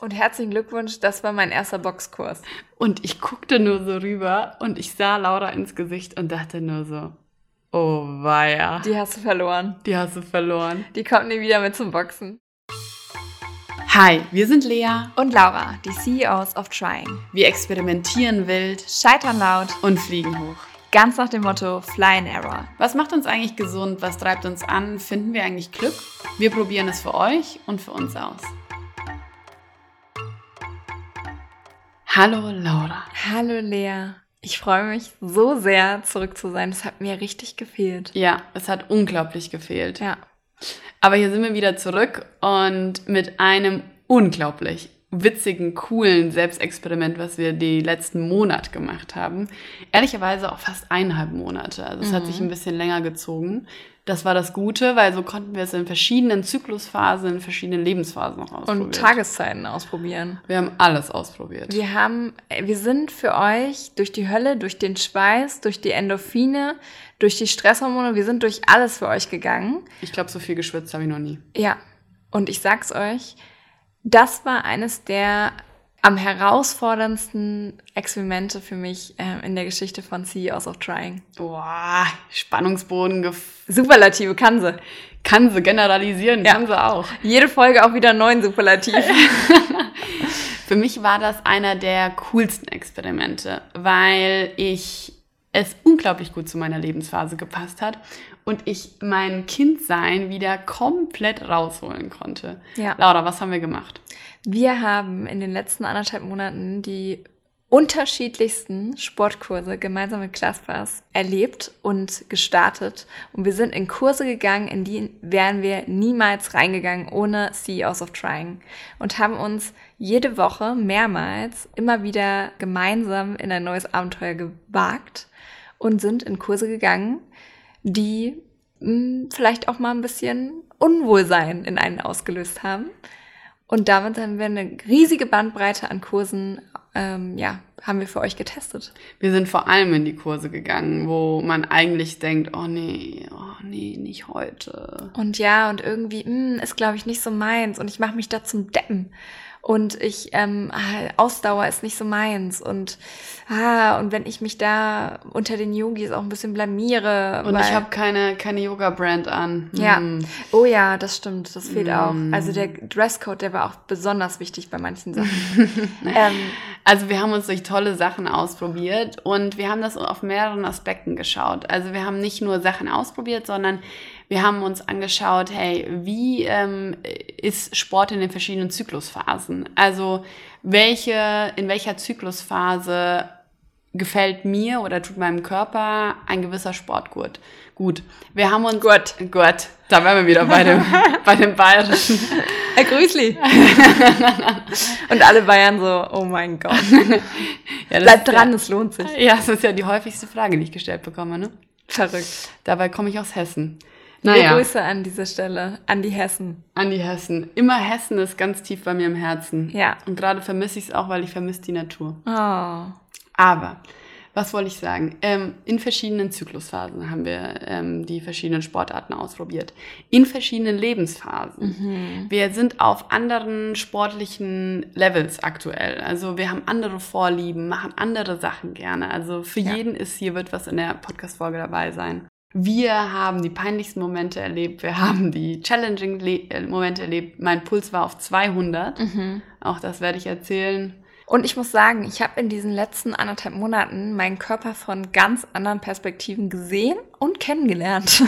Und herzlichen Glückwunsch, das war mein erster Boxkurs. Und ich guckte nur so rüber und ich sah Laura ins Gesicht und dachte nur so, oh weia. Die hast du verloren. Die hast du verloren. Die kommt nie wieder mit zum Boxen. Hi, wir sind Lea Und Laura, die CEOs of Trying. Wir experimentieren wild Scheitern laut, und fliegen hoch. ganz nach dem Motto Fly and Error. Was macht uns eigentlich gesund? Was treibt uns an? Finden wir eigentlich Glück? Wir probieren es für euch und für uns aus. Hallo Laura. Hallo Lea. Ich freue mich so sehr, zurück zu sein. Das hat mir richtig gefehlt. Ja, es hat unglaublich gefehlt. Ja. Aber hier sind wir wieder zurück und mit einem unglaublich witzigen, coolen Selbstexperiment, was wir die letzten Monat gemacht haben. Ehrlicherweise auch fast eineinhalb Monate. Also es hat sich ein bisschen länger gezogen. Das war das Gute, weil so konnten wir es in verschiedenen Zyklusphasen, in verschiedenen Lebensphasen noch ausprobieren. Und Tageszeiten ausprobieren. wir haben alles ausprobiert. Wir haben, wir sind für euch durch die Hölle, durch den Schweiß, durch die Endorphine, durch die Stresshormone, wir sind durch alles für euch gegangen. Ich glaube, so viel geschwitzt habe ich noch nie. Ja. Und ich sag's euch, das war eines der am herausforderndsten Experimente für mich äh, in der Geschichte von CEOs of Trying. Boah, Spannungsboden gef Superlative kann sie. kann sie generalisieren, Ja. kann sie auch. Jede Folge auch wieder neun Superlativ. Für mich war das einer der coolsten Experimente, weil ich es unglaublich gut zu meiner Lebensphase gepasst hat und ich mein Kindsein wieder komplett rausholen konnte. Ja. Laura, was haben wir gemacht? Wir haben in den letzten anderthalb Monaten die unterschiedlichsten Sportkurse gemeinsam mit ClassPass erlebt und gestartet. Und wir sind in Kurse gegangen, in die wären wir niemals reingegangen ohne CEOs of Trying. Und haben uns jede Woche mehrmals immer wieder gemeinsam in ein neues Abenteuer gewagt und sind in Kurse gegangen, die mh, vielleicht auch mal ein bisschen Unwohlsein in einen ausgelöst haben. Und damit haben wir eine riesige Bandbreite an Kursen, ähm, ja, haben wir für euch getestet. Wir sind vor allem in die Kurse gegangen, wo man eigentlich denkt, oh nee, oh nee, nicht heute. Und ja, und irgendwie mh, ist, glaube ich, nicht so meins. Und ich mache mich da zum Deppen. Und ich, ähm, ah, Ausdauer ist nicht so meins. Und, ah, und wenn ich mich da unter den Yogis auch ein bisschen blamiere. Und weil- ich habe keine, keine Yoga-Brand an. Ja. Hm. Oh ja, das stimmt. Das fehlt auch. Mm. Also der Dresscode, der war auch besonders wichtig bei manchen Sachen. ähm, Also wir haben uns durch tolle Sachen ausprobiert und wir haben das auf mehreren Aspekten geschaut. Also wir haben nicht nur Sachen ausprobiert, sondern wir haben uns angeschaut, hey, wie ähm, ist Sport in den verschiedenen Zyklusphasen? Also welche, in welcher Zyklusphase gefällt mir oder tut meinem Körper ein gewisser Sport gut? Gut, wir haben uns... Gut. Gut, da wären wir wieder bei dem, bei dem Bayerischen. Herr Grüßli. und alle Bayern so, oh mein Gott. Ja, ist dran, Ja, es lohnt sich. ja, das ist ja die häufigste Frage, die ich gestellt bekomme, ne? Verrückt. Dabei komme ich aus Hessen. Naja, Grüße an dieser Stelle, an die Hessen. an die Hessen. Immer Hessen ist ganz tief bei mir im Herzen. Ja. Und gerade vermisse ich es auch, weil ich vermisse die Natur. Oh. Aber, was wollte ich sagen? Ähm, in verschiedenen Zyklusphasen haben wir ähm, die verschiedenen Sportarten ausprobiert. In verschiedenen Lebensphasen. Wir sind auf anderen sportlichen Levels aktuell. Also wir haben andere Vorlieben, machen andere Sachen gerne. Also für Ja. jeden ist hier wird was in der Podcast-Folge dabei sein. Wir haben die peinlichsten Momente erlebt, wir haben die challenging Le äh, Momente erlebt. Mein Puls war auf 200. Auch das werde ich erzählen. Und ich muss sagen, ich habe in diesen letzten anderthalb Monaten meinen Körper von ganz anderen Perspektiven gesehen und kennengelernt.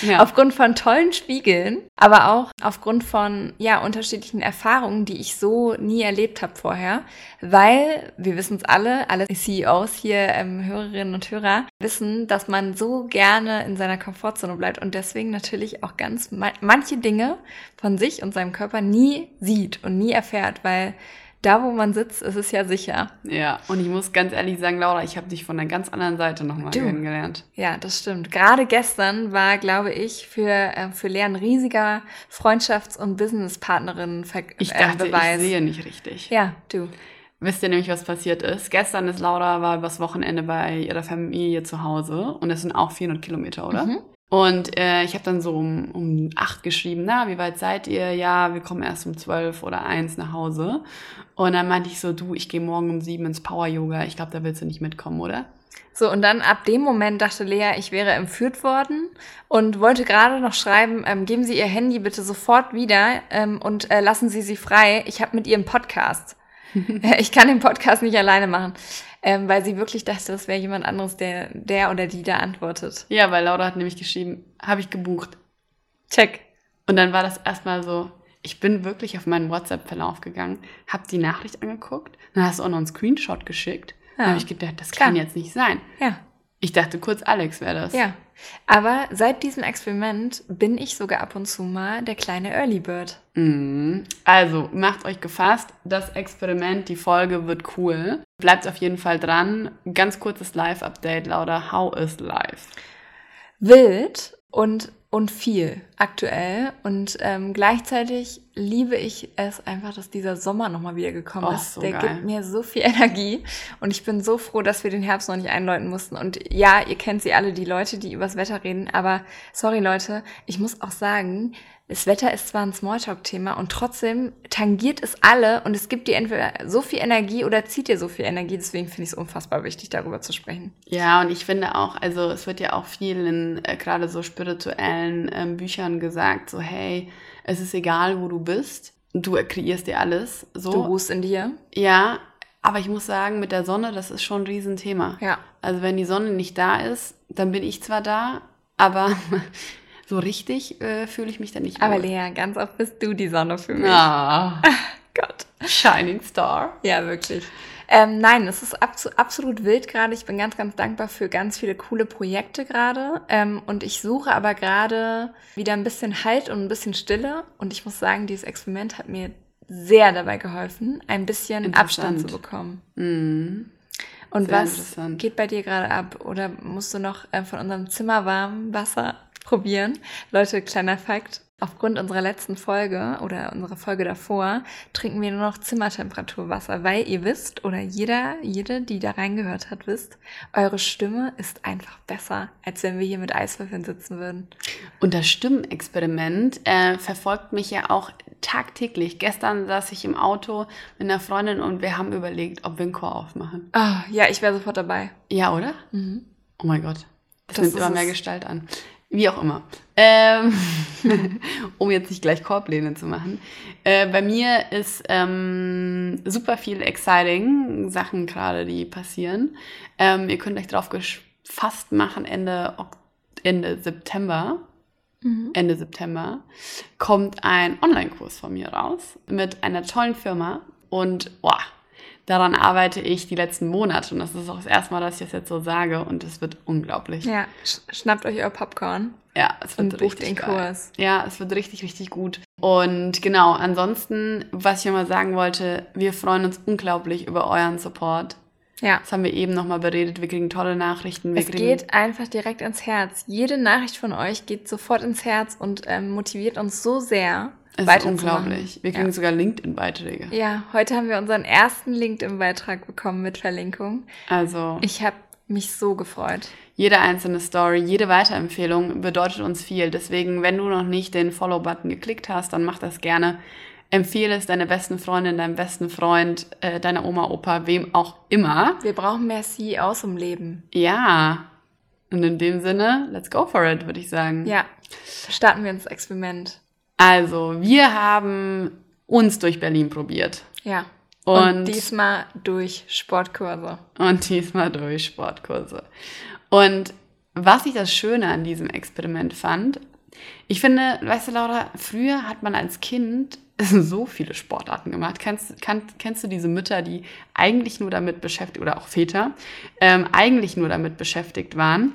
Ja. aufgrund von tollen Spiegeln, aber auch aufgrund von ja unterschiedlichen Erfahrungen, die ich so nie erlebt habe vorher. Weil wir wissen es alle, alle CEOs hier, ähm, Hörerinnen und Hörer, wissen, dass man so gerne in seiner Komfortzone bleibt und deswegen natürlich auch ganz ma manche Dinge von sich und seinem Körper nie sieht und nie erfährt, weil da, wo man sitzt, ist es ja sicher. Ja, und ich muss ganz ehrlich sagen, Laura, ich habe dich von einer ganz anderen Seite nochmal kennengelernt. Ja, das stimmt. Gerade gestern war, glaube ich, für, äh, für Lea ein riesiger Freundschafts- und Businesspartnerinnen-Beweis. Ich dachte, ich sehe nicht richtig. Ja, du. Wisst ihr nämlich, was passiert ist? Gestern ist Laura war übers Wochenende bei ihrer Familie zu Hause und es sind auch 400 Kilometer, oder? Mhm. Und äh, ich habe dann so um, um acht geschrieben, na, wie weit seid ihr? Ja, wir kommen erst um zwölf oder eins nach Hause. Und dann meinte ich so, du, ich gehe morgen um sieben ins Power-Yoga. Ich glaube, da willst du nicht mitkommen, oder? So, und dann ab dem Moment dachte Lea, ich wäre entführt worden und wollte gerade noch schreiben, ähm, geben Sie Ihr Handy bitte sofort wieder ähm, und äh, lassen Sie sie frei. Ich habe mit ihr einen Podcast. ich kann den Podcast nicht alleine machen, ähm, weil sie wirklich dachte, das wäre jemand anderes, der, der oder die da antwortet. Ja, weil Laura hat nämlich geschrieben, habe ich gebucht. Check. Und dann war das erstmal so, ich bin wirklich auf meinen WhatsApp-Verlauf gegangen, habe die Nachricht angeguckt, dann hast du auch noch einen Screenshot geschickt. Ja. Dann habe ich gedacht, das kann, kann jetzt nicht sein. Ja. Ich dachte kurz, Alex wäre das. Ja. Aber seit diesem Experiment bin ich sogar ab und zu mal der kleine Early Bird. Mhm. Also, macht euch gefasst, das Experiment, die Folge wird cool. Bleibt auf jeden Fall dran. Ganz kurzes Live-Update, Laura. How is live? Wild und und viel aktuell. Und ähm, gleichzeitig liebe ich es einfach, dass dieser Sommer nochmal wieder gekommen oh, ist. So Der geil. gibt mir so viel Energie. Und ich bin so froh, dass wir den Herbst noch nicht einläuten mussten. Und ja, ihr kennt sie alle, die Leute, die übers Wetter reden. Aber sorry Leute, ich muss auch sagen, das Wetter ist zwar ein Smalltalk-Thema und trotzdem tangiert es alle und es gibt dir entweder so viel Energie oder zieht dir so viel Energie. Deswegen finde ich es unfassbar wichtig, darüber zu sprechen. Ja, und ich finde auch, also es wird ja auch viel in äh, gerade so spirituellen ähm, Büchern gesagt, so hey, es ist egal, wo du bist, du kreierst dir alles. So. Du ruhst in dir. Ja, aber ich muss sagen, mit der Sonne, das ist schon ein Riesenthema. Ja. Also wenn die Sonne nicht da ist, dann bin ich zwar da, aber so richtig äh, fühle ich mich dann nicht Aber wohl. Lea, ganz oft bist du die Sonne für mich. Ah, Gott. Shining Star. Ja, wirklich. Ähm, nein, es ist absolut wild gerade. Ich bin ganz, ganz dankbar für ganz viele coole Projekte gerade. Ähm, und ich suche aber gerade wieder ein bisschen Halt und ein bisschen Stille. Und ich muss sagen, dieses Experiment hat mir sehr dabei geholfen, ein bisschen Abstand zu bekommen. Mhm. Und sehr was geht bei dir gerade ab? Oder musst du noch äh, von unserem zimmerwarmen Wasser probieren. Leute, kleiner Fakt. Aufgrund unserer letzten Folge oder unserer Folge davor trinken wir nur noch Zimmertemperaturwasser, weil ihr wisst oder jeder, jede, die da reingehört hat, wisst, eure Stimme ist einfach besser, als wenn wir hier mit Eiswürfeln sitzen würden. Und das Stimmenexperiment äh, verfolgt mich ja auch tagtäglich. Gestern saß ich im Auto mit einer Freundin und wir haben überlegt, ob wir einen Chor aufmachen. Ah, ja, ich wäre sofort dabei. Ja, oder? Mhm. Oh mein Gott. Das, das nimmt immer mehr Gestalt an. Wie auch immer. Ähm, um jetzt nicht gleich Korbpläne zu machen. Äh, bei mir ist ähm, super viel exciting Sachen gerade, die passieren. Ähm, ihr könnt euch drauf gefasst machen, Ende, Ende September. Mhm. Ende September kommt ein Online-Kurs von mir raus mit einer tollen Firma und boah, daran arbeite ich die letzten Monate und das ist auch das erste Mal, dass ich das jetzt so sage und es wird unglaublich. Ja, schnappt euch euer Popcorn. Ja, es wird und richtig den geil. Kurs. Ja, es wird richtig, richtig gut. Und genau, ansonsten, was ich nochmal sagen wollte, wir freuen uns unglaublich über euren Support. Ja. Das haben wir eben nochmal beredet. Wir kriegen tolle Nachrichten. Wir es geht einfach direkt ins Herz. Jede Nachricht von euch geht sofort ins Herz und ähm, motiviert uns so sehr. Es ist unglaublich. Wir kriegen ja. sogar LinkedIn-Beiträge. Ja, heute haben wir unseren ersten LinkedIn-Beitrag bekommen mit Verlinkung. Also. Ich habe mich so gefreut. Jede einzelne Story, jede Weiterempfehlung bedeutet uns viel. Deswegen, wenn du noch nicht den Follow-Button geklickt hast, dann mach das gerne. Empfehle es deiner besten Freundin, deinem besten Freund, äh, deiner Oma, Opa, wem auch immer. Wir brauchen mehr CEOs im Leben. Ja. Und in dem Sinne, let's go for it, würde ich sagen. Ja. Starten wir ins Experiment. Also, wir haben uns durch Berlin probiert. Ja. Und, und diesmal durch Sportkurse. Und diesmal durch Sportkurse. Und was ich das Schöne an diesem Experiment fand, ich finde, weißt du, Laura, früher hat man als Kind so viele Sportarten gemacht. Kennst, kann, kennst du diese Mütter, die eigentlich nur damit beschäftigt, oder auch Väter, ähm, eigentlich nur damit beschäftigt waren,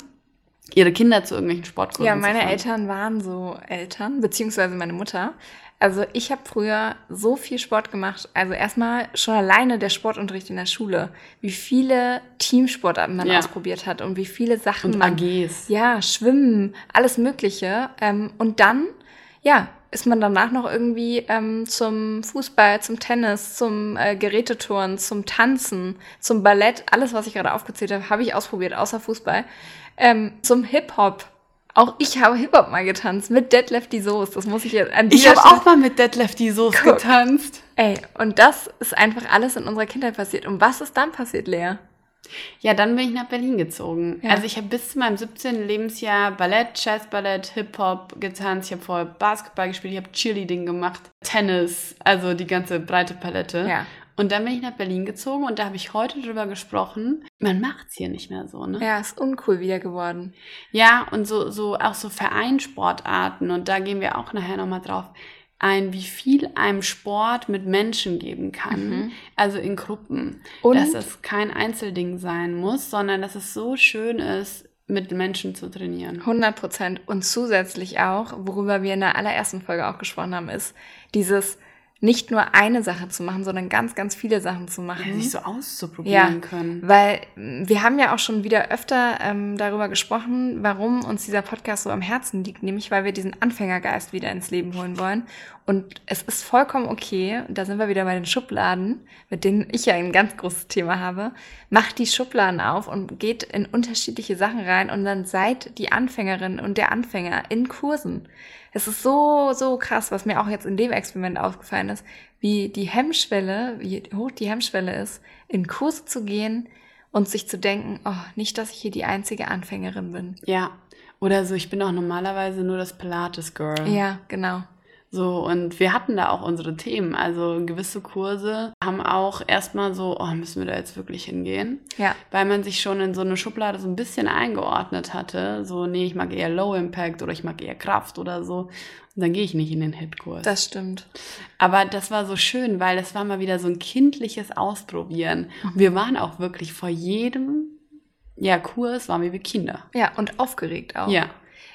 ihre Kinder zu irgendwelchen Sportkursen Ja, meine Eltern waren so Eltern, beziehungsweise meine Mutter. Also ich habe früher so viel Sport gemacht. Also erstmal schon alleine der Sportunterricht in der Schule. Wie viele Teamsportarten man Ja. ausprobiert hat und wie viele Sachen und man... AGs. Ja, Schwimmen, alles Mögliche. Ähm, und dann, ja, ist man danach noch irgendwie ähm, zum Fußball, zum Tennis, zum äh, Geräteturnen, zum Tanzen, zum Ballett, alles, was ich gerade aufgezählt habe, habe ich ausprobiert, außer Fußball. Ähm, zum Hip-Hop, Auch ich habe Hip-Hop mal getanzt mit Dead Lefty Soße. Das muss ich jetzt an Ich habe auch mal mit Dead Lefty Soße getanzt. Ey, und das ist einfach alles in unserer Kindheit passiert. Und was ist dann passiert, Lea? Ja, dann bin ich nach Berlin gezogen. Ja. Also ich habe bis zu meinem 17. Lebensjahr Ballett, Jazzballett, Hip-Hop getanzt. Ich habe vorher Basketball gespielt, ich habe Cheerleading gemacht, Tennis, also die ganze breite Palette. Ja. Und dann bin ich nach Berlin gezogen und da habe ich heute drüber gesprochen. Man macht es hier nicht mehr so, ne? Ja, ist uncool wieder geworden. Ja, und so, so auch so Vereinsportarten und da gehen wir auch nachher nochmal drauf ein, wie viel einem Sport mit Menschen geben kann, mhm. also in Gruppen. Und dass es kein Einzelding sein muss, sondern dass es so schön ist, mit Menschen zu trainieren. 100 Prozent. Und zusätzlich auch, worüber wir in der allerersten Folge auch gesprochen haben, ist dieses nicht nur eine Sache zu machen, sondern ganz, ganz viele Sachen zu machen. Ja, sich so auszuprobieren ja, können. Weil wir haben ja auch schon wieder öfter ähm, darüber gesprochen, warum uns dieser Podcast so am Herzen liegt, nämlich weil wir diesen Anfängergeist wieder ins Leben holen wollen. Und es ist vollkommen okay, da sind wir wieder bei den Schubladen, mit denen ich ja ein ganz großes Thema habe. Macht die Schubladen auf und geht in unterschiedliche Sachen rein und dann seid die Anfängerin und der Anfänger in Kursen. Es ist so, so krass, was mir auch jetzt in dem Experiment aufgefallen ist, wie die Hemmschwelle, wie hoch die Hemmschwelle ist, in Kurse zu gehen und sich zu denken, oh, nicht, dass ich hier die einzige Anfängerin bin. Ja. Oder so, ich bin auch normalerweise nur das Pilates-Girl. Ja, genau. So, und wir hatten da auch unsere Themen. Also gewisse Kurse haben auch erstmal so, oh, müssen wir da jetzt wirklich hingehen? Ja. Weil man sich schon in so eine Schublade so ein bisschen eingeordnet hatte. So, nee, ich mag eher Low Impact oder ich mag eher Kraft oder so. Und dann gehe ich nicht in den Hitkurs. Das stimmt. Aber das war so schön, weil es war mal wieder so ein kindliches Ausprobieren. Mhm. Wir waren auch wirklich vor jedem ja, Kurs waren wir wie Kinder. Ja, und aufgeregt auch. Ja.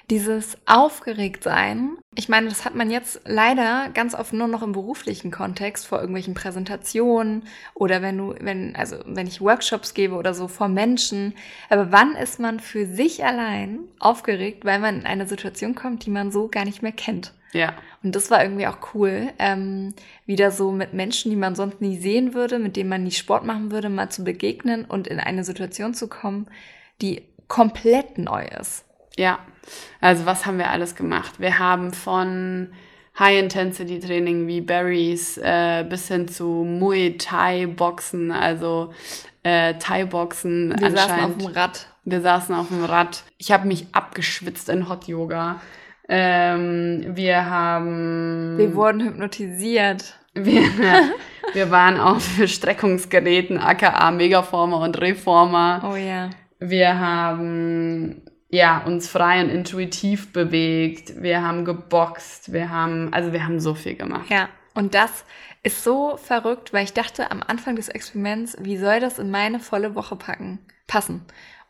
Dieses Aufgeregtsein, ich meine, das hat man jetzt leider ganz oft nur noch im beruflichen Kontext vor irgendwelchen Präsentationen oder wenn du, wenn, also wenn ich Workshops gebe oder so vor Menschen. Aber wann ist man für sich allein aufgeregt, weil man in eine Situation kommt, die man so gar nicht mehr kennt? Ja. Und das war irgendwie auch cool, ähm, wieder so mit Menschen, die man sonst nie sehen würde, mit denen man nie Sport machen würde, mal zu begegnen und in eine Situation zu kommen, die komplett neu ist. Ja, also was haben wir alles gemacht? Wir haben von High-Intensity-Training wie Berries äh, bis hin zu Muay Thai-Boxen, also äh, Thai-Boxen. Wir saßen auf dem Rad. Wir saßen auf dem Rad. Ich habe mich abgeschwitzt in Hot Yoga. Ähm, wir haben. Wir wurden hypnotisiert. Wir, wir waren auf Streckungsgeräten, aka Megaformer und Reformer. Oh ja. Wir haben ja, uns frei und intuitiv bewegt. Wir haben geboxt. Wir haben, also wir haben so viel gemacht. Ja, und das ist so verrückt, weil ich dachte am Anfang des Experiments, wie soll das in meine volle Woche packen, passen?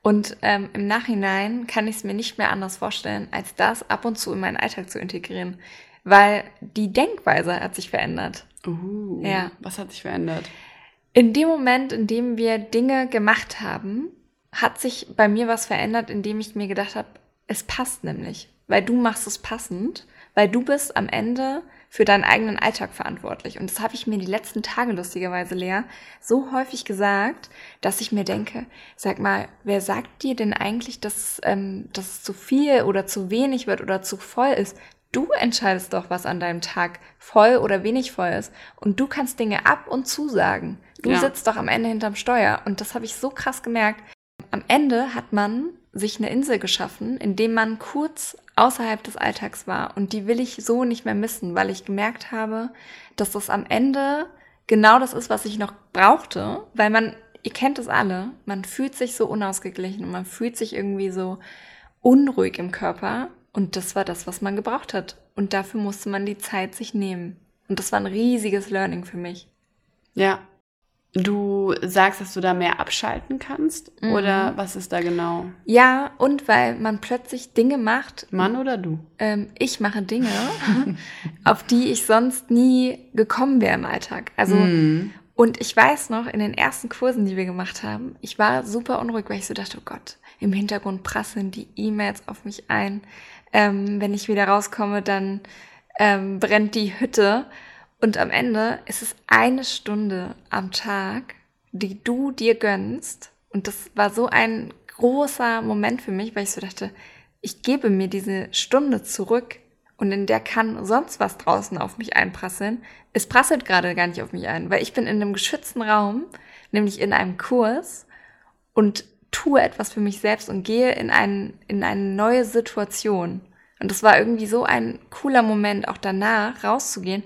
Und ähm, im Nachhinein kann ich es mir nicht mehr anders vorstellen, als das ab und zu in meinen Alltag zu integrieren, weil die Denkweise hat sich verändert. Uh, ja. Was hat sich verändert? In dem Moment, in dem wir Dinge gemacht haben, hat sich bei mir was verändert, indem ich mir gedacht habe, es passt nämlich, weil du machst es passend, weil du bist am Ende für deinen eigenen Alltag verantwortlich. Und das habe ich mir die letzten Tage lustigerweise, Lea, so häufig gesagt, dass ich mir denke, sag mal, wer sagt dir denn eigentlich, dass, ähm, dass es zu viel oder zu wenig wird oder zu voll ist? Du entscheidest doch, was an deinem Tag voll oder wenig voll ist. Und du kannst Dinge ab und zusagen. Du ja. sitzt doch am Ende hinterm Steuer. Und das habe ich so krass gemerkt, am Ende hat man sich eine Insel geschaffen, in dem man kurz außerhalb des Alltags war. Und die will ich so nicht mehr missen, weil ich gemerkt habe, dass das am Ende genau das ist, was ich noch brauchte, weil man, ihr kennt es alle, man fühlt sich so unausgeglichen und man fühlt sich irgendwie so unruhig im Körper. Und das war das, was man gebraucht hat. Und dafür musste man die Zeit sich nehmen. Und das war ein riesiges Learning für mich. Ja, Du sagst, dass du da mehr abschalten kannst? Mhm. Oder was ist da genau? Ja, und weil man plötzlich Dinge macht. Mann oder du? Ähm, ich mache Dinge, auf die ich sonst nie gekommen wäre im Alltag. Also, mhm. und ich weiß noch, in den ersten Kursen, die wir gemacht haben, ich war super unruhig, weil ich so dachte, oh Gott, im Hintergrund prasseln die E-Mails auf mich ein. Ähm, wenn ich wieder rauskomme, dann ähm, brennt die Hütte. Und am Ende ist es eine Stunde am Tag, die du dir gönnst. Und das war so ein großer Moment für mich, weil ich so dachte, ich gebe mir diese Stunde zurück und in der kann sonst was draußen auf mich einprasseln. Es prasselt gerade gar nicht auf mich ein, weil ich bin in einem geschützten Raum, nämlich in einem Kurs und tue etwas für mich selbst und gehe in, ein, in eine neue Situation. Und das war irgendwie so ein cooler Moment, auch danach rauszugehen.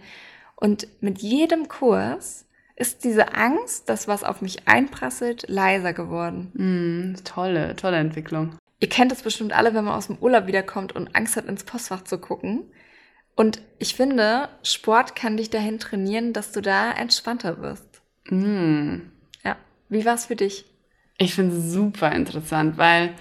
Und mit jedem Kurs ist diese Angst, dass was auf mich einprasselt, leiser geworden. Mm, tolle, tolle Entwicklung. Ihr kennt es bestimmt alle, wenn man aus dem Urlaub wiederkommt und Angst hat, ins Postfach zu gucken. Und ich finde, Sport kann dich dahin trainieren, dass du da entspannter wirst. Mm. Ja. Wie war es für dich? Ich finde es super interessant, weil,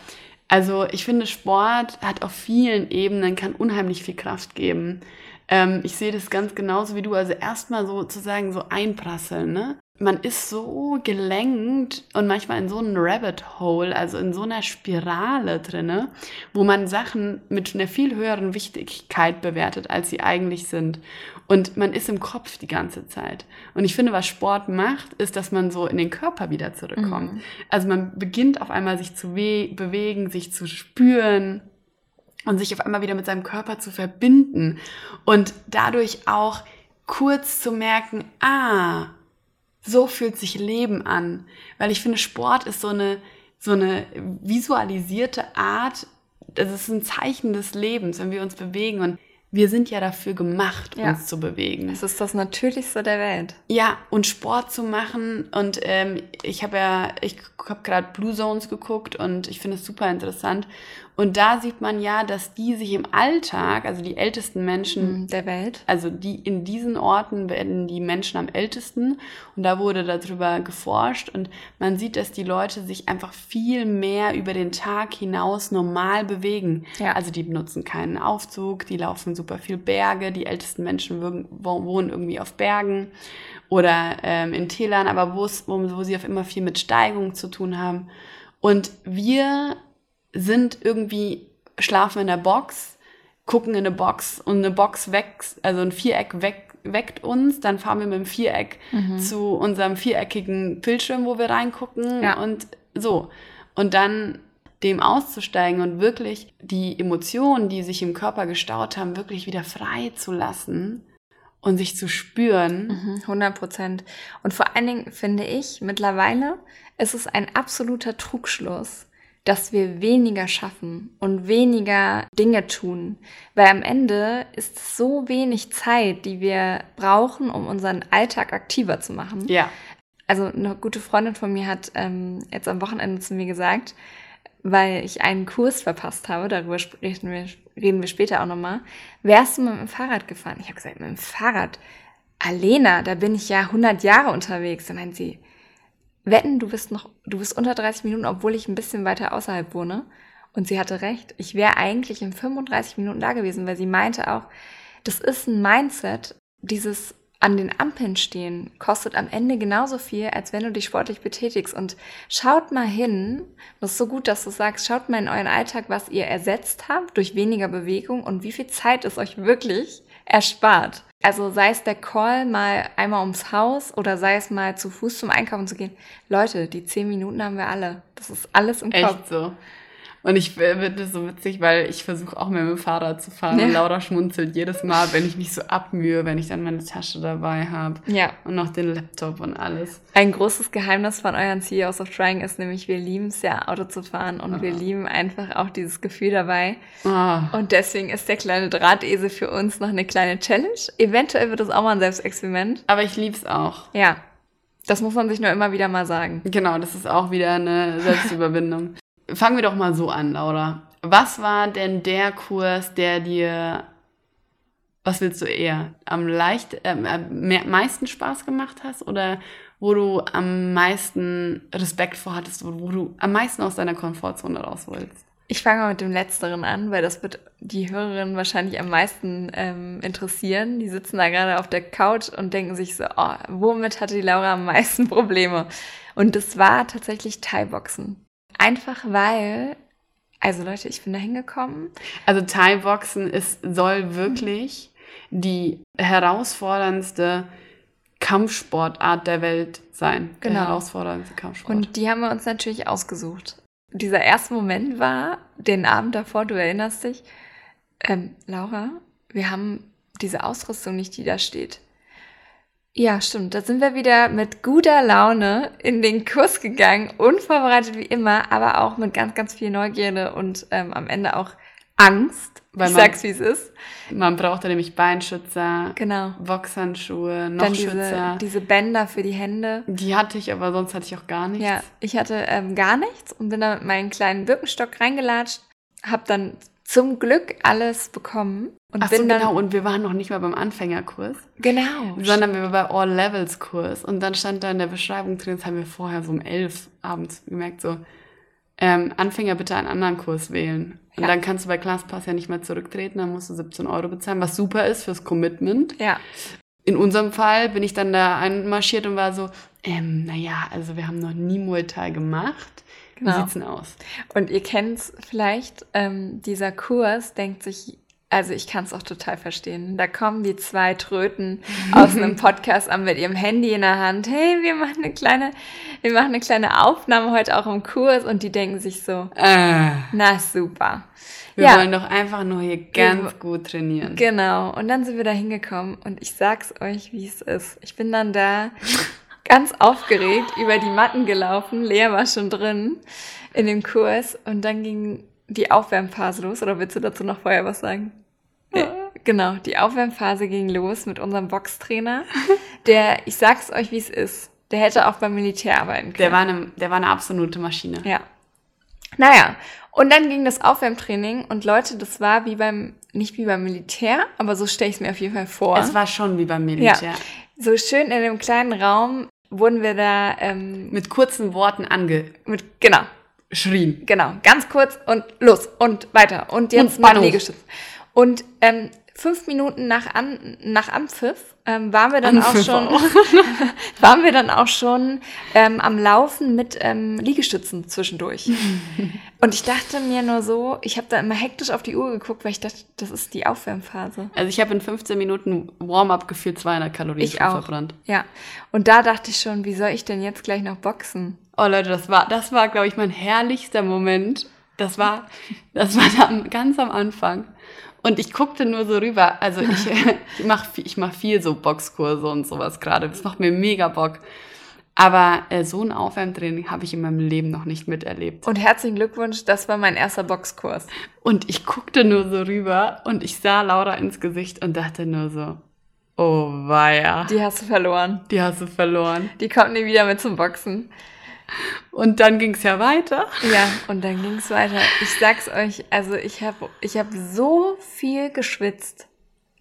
also ich finde, Sport hat auf vielen Ebenen, kann unheimlich viel Kraft geben. Ähm, ich sehe das ganz genauso wie du. Also erstmal sozusagen so einprasseln, ne? man ist so gelenkt und manchmal in so einem Rabbit Hole, also in so einer Spirale drinne, wo man Sachen mit einer viel höheren Wichtigkeit bewertet, als sie eigentlich sind. Und man ist im Kopf die ganze Zeit. Und ich finde, was Sport macht, ist, dass man so in den Körper wieder zurückkommt. Mhm. Also man beginnt auf einmal sich zu bewegen, sich zu spüren und sich auf einmal wieder mit seinem Körper zu verbinden und dadurch auch kurz zu merken, ah, so fühlt sich Leben an. Weil ich finde, Sport ist so eine, so eine visualisierte Art, das ist ein Zeichen des Lebens, wenn wir uns bewegen. Und wir sind ja dafür gemacht, ja. uns zu bewegen. Es ist das Natürlichste der Welt. Ja, und Sport zu machen. Und ähm, ich habe ja, ich habe gerade Blue Zones geguckt und ich finde es super interessant. Und da sieht man ja, dass die sich im Alltag, also die ältesten Menschen mhm, der Welt, also die in diesen Orten werden die Menschen am ältesten. Und da wurde darüber geforscht. Und man sieht, dass die Leute sich einfach viel mehr über den Tag hinaus normal bewegen. Ja. Also die benutzen keinen Aufzug, die laufen super viel Berge. Die ältesten Menschen wohnen irgendwie auf Bergen oder ähm, in Tälern, aber wo, wo sie auf immer viel mit Steigung zu tun haben. Und wir sind irgendwie, schlafen in der Box, gucken in eine Box und eine Box wächst, also ein Viereck weg, weckt uns, dann fahren wir mit dem Viereck mhm. zu unserem viereckigen Bildschirm, wo wir reingucken ja. und so. Und dann dem auszusteigen und wirklich die Emotionen, die sich im Körper gestaut haben, wirklich wieder frei zu lassen und sich zu spüren. 100 mhm, Prozent. Und vor allen Dingen finde ich, mittlerweile ist es ein absoluter Trugschluss, dass wir weniger schaffen und weniger Dinge tun. Weil am Ende ist so wenig Zeit, die wir brauchen, um unseren Alltag aktiver zu machen. Ja. Also eine gute Freundin von mir hat ähm, jetzt am Wochenende zu mir gesagt, weil ich einen Kurs verpasst habe, darüber sprechen wir, reden wir später auch nochmal, wärst du mit dem Fahrrad gefahren? Ich habe gesagt, mit dem Fahrrad. Alena, da bin ich ja 100 Jahre unterwegs. Da meint sie, wetten, du bist noch, du bist unter 30 Minuten, obwohl ich ein bisschen weiter außerhalb wohne. Und sie hatte recht. Ich wäre eigentlich in 35 Minuten da gewesen, weil sie meinte auch, das ist ein Mindset, dieses an den Ampeln stehen kostet am Ende genauso viel, als wenn du dich sportlich betätigst. Und schaut mal hin, das ist so gut, dass du sagst, schaut mal in euren Alltag, was ihr ersetzt habt durch weniger Bewegung und wie viel Zeit es euch wirklich erspart. Also sei es der Call mal einmal ums Haus oder sei es mal zu Fuß zum Einkaufen zu gehen. Leute, die zehn Minuten haben wir alle. Das ist alles im Kopf. Echt so. Und ich finde das so witzig, weil ich versuche auch mehr mit dem Fahrrad zu fahren. Ja. Und Laura schmunzelt jedes Mal, wenn ich mich so abmühe, wenn ich dann meine Tasche dabei habe. Ja. Und noch den Laptop und alles. Ein großes Geheimnis von euren CEOs of Trying ist nämlich, wir lieben es ja, Auto zu fahren. Und oh. wir lieben einfach auch dieses Gefühl dabei. Oh. Und deswegen ist der kleine Drahtesel für uns noch eine kleine Challenge. Eventuell wird es auch mal ein Selbstexperiment. Aber ich liebe es auch. Ja. Das muss man sich nur immer wieder mal sagen. Genau, das ist auch wieder eine Selbstüberwindung. Fangen wir doch mal so an, Laura. Was war denn der Kurs, der dir, was willst du eher, am leicht, äh, mehr, meisten Spaß gemacht hast oder wo du am meisten Respekt vor hattest, wo, du am meisten aus deiner Komfortzone raus wolltest? Ich fange mal mit dem Letzteren an, weil das wird die Hörerinnen wahrscheinlich am meisten ähm, interessieren. Die sitzen da gerade auf der Couch und denken sich so, oh, womit hatte die Laura am meisten Probleme? Und das war tatsächlich Thai-Boxen. Einfach weil, also Leute, ich bin da hingekommen. Also Thai-Boxen ist, soll wirklich die herausforderndste Kampfsportart der Welt sein. Genau. Der herausforderndste Kampfsport. Und die haben wir uns natürlich ausgesucht. dieser erste Moment war, den Abend davor, du erinnerst dich, ähm, Laura, wir haben diese Ausrüstung nicht, die da steht. Ja, stimmt. Da sind wir wieder mit guter Laune in den Kurs gegangen, unvorbereitet wie immer, aber auch mit ganz, ganz viel Neugierde und ähm, am Ende auch Angst. Weil ich man- sag's, wie es ist. Man brauchte nämlich Beinschützer, Genau. Boxhandschuhe, noch Dann diese, Schützer. diese Bänder für die Hände. Die hatte ich, aber sonst hatte ich auch gar nichts. Ja, ich hatte ähm, gar nichts und bin da mit meinem kleinen Birkenstock reingelatscht, hab dann zum Glück alles bekommen und Ach so, dann genau. Und wir waren noch nicht mal beim Anfängerkurs, genau sondern wir waren bei All Levels Kurs. Und dann stand da in der Beschreibung drin, das haben wir vorher so um elf abends gemerkt, so, ähm, Anfänger bitte einen anderen Kurs wählen. Und Ja. dann kannst du bei ClassPass ja nicht mehr zurücktreten, dann musst du 17 Euro bezahlen, was super ist fürs Commitment. ja In unserem Fall bin ich dann da einmarschiert und war so, ähm, naja, also wir haben noch nie Muay Thai gemacht. Wie Genau. sieht's denn aus? und ihr kennt's vielleicht ähm, dieser Kurs denkt sich also ich kann es auch total verstehen. Da kommen die zwei Tröten aus einem Podcast an mit ihrem Handy in der Hand. Hey, wir machen eine kleine, wir machen eine kleine Aufnahme heute auch im Kurs und die denken sich so, Äh, na super. wir Ja. wollen doch einfach nur hier ganz gut trainieren. Genau, und dann sind wir da hingekommen und ich sag's euch, wie es ist. Ich bin dann da ganz aufgeregt über die Matten gelaufen. Lea war schon drin in dem Kurs und dann ging die Aufwärmphase los. Oder willst du dazu noch vorher was sagen? Äh, Genau, die Aufwärmphase ging los mit unserem Boxtrainer, der, ich sag's euch, wie es ist, der hätte auch beim Militär arbeiten können. Der war, eine, der war eine absolute Maschine. Ja. Naja, und dann ging das Aufwärmtraining und Leute, das war wie beim, nicht wie beim Militär, aber so stelle ich es mir auf jeden Fall vor. Es war schon wie beim Militär. so schön in dem kleinen Raum wurden wir da ähm, Mit kurzen Worten angeschrien. mit, genau, genau, ganz kurz und los und weiter und jetzt Und hoch. Liegestütz. Und ähm, fünf Minuten nach, An nach Anpfiff ähm, waren wir dann Anpfiff auch schon, auch. waren wir dann auch schon ähm, am Laufen mit ähm, Liegestützen zwischendurch. Und ich dachte mir nur so, ich habe da immer hektisch auf die Uhr geguckt, weil ich dachte, das ist die Aufwärmphase. Also ich habe in 15 Minuten Warm-up gefühlt 200 Kalorien Ich auch. verbrannt. Ja. Und da dachte ich schon, wie soll ich denn jetzt gleich noch boxen? Oh Leute, das war, das war, glaube ich, mein herrlichster Moment. Das war, das war da ganz am Anfang. Und ich guckte nur so rüber. Also ich, ich mache ich mach viel so Boxkurse und sowas gerade. Das macht mir mega Bock. Aber äh, so ein Aufwärmtraining habe ich in meinem Leben noch nicht miterlebt. Und herzlichen Glückwunsch, das war mein erster Boxkurs. Und ich guckte nur so rüber und ich sah Laura ins Gesicht und dachte nur so, oh weia, Die hast du verloren. die hast du verloren. Die kommt nie wieder mit zum Boxen. Und dann ging es ja weiter. Ja, und dann ging es weiter. Ich sag's euch, also ich habe ich hab so viel geschwitzt.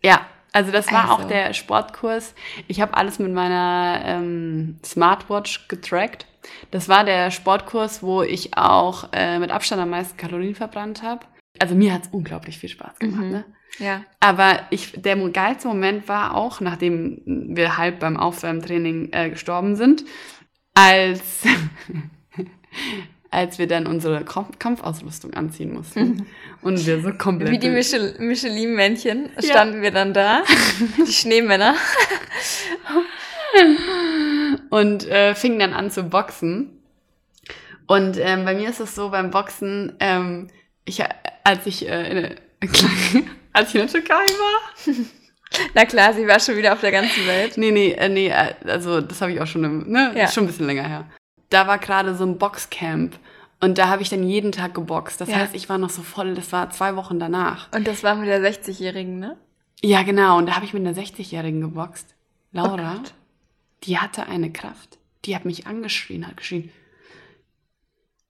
Ja, also das war Also. auch der Sportkurs. Ich habe alles mit meiner ähm, Smartwatch getrackt. Das war der Sportkurs, wo ich auch äh, mit Abstand am meisten Kalorien verbrannt habe. Also mir hat's unglaublich viel Spaß gemacht. Mhm. Ne? Ja. Aber ich, der geilste Moment war auch, nachdem wir halb beim Aufwärmtraining äh, gestorben sind, als, als wir dann unsere Kampf Kampfausrüstung anziehen mussten. Und wir so komplett... Wie die Michel Michelin-Männchen standen wir dann da. Die Schneemänner. und äh, fing dann an zu boxen. Und ähm, bei mir ist es so, beim Boxen, ähm, ich, äh, als ich äh, in der, als ich in der Türkei war, Na klar, sie war schon wieder auf der ganzen Welt. nee, nee, äh, nee, äh, also das habe ich auch schon, im, ne, Ja. ist schon ein bisschen länger her. Da war gerade so ein Boxcamp und da habe ich dann jeden Tag geboxt. Das Ja. heißt, ich war noch so voll, das war zwei Wochen danach. Und das war mit der 60-Jährigen, ne? Ja, genau, und da habe ich mit einer 60-Jährigen geboxt. Laura, Oh die hatte eine Kraft. Die hat mich angeschrien, hat geschrien,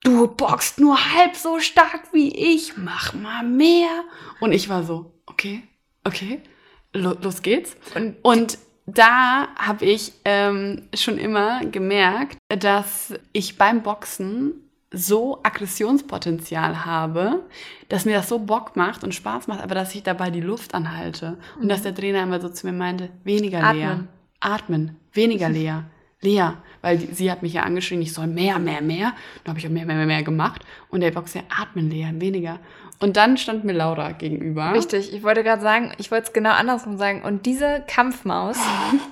du boxst nur halb so stark wie ich, mach mal mehr. Und ich war so, okay, okay, los geht's. Und Und da habe ich ähm, schon immer gemerkt, dass ich beim Boxen so Aggressionspotenzial habe, dass mir das so Bock macht und Spaß macht, aber dass ich dabei die Luft anhalte. Und dass der Trainer immer so zu mir meinte, weniger. Atmen. Atmen. Weniger Lea. Lea, weil die, sie hat mich ja angeschrien, ich soll mehr, mehr, mehr. Dann habe ich auch mehr, mehr, mehr, mehr gemacht. Und der Boxer, atmen, Lea, weniger. Und dann stand mir Laura gegenüber. Richtig, ich wollte gerade sagen, ich wollte es genau andersrum sagen. Und diese Kampfmaus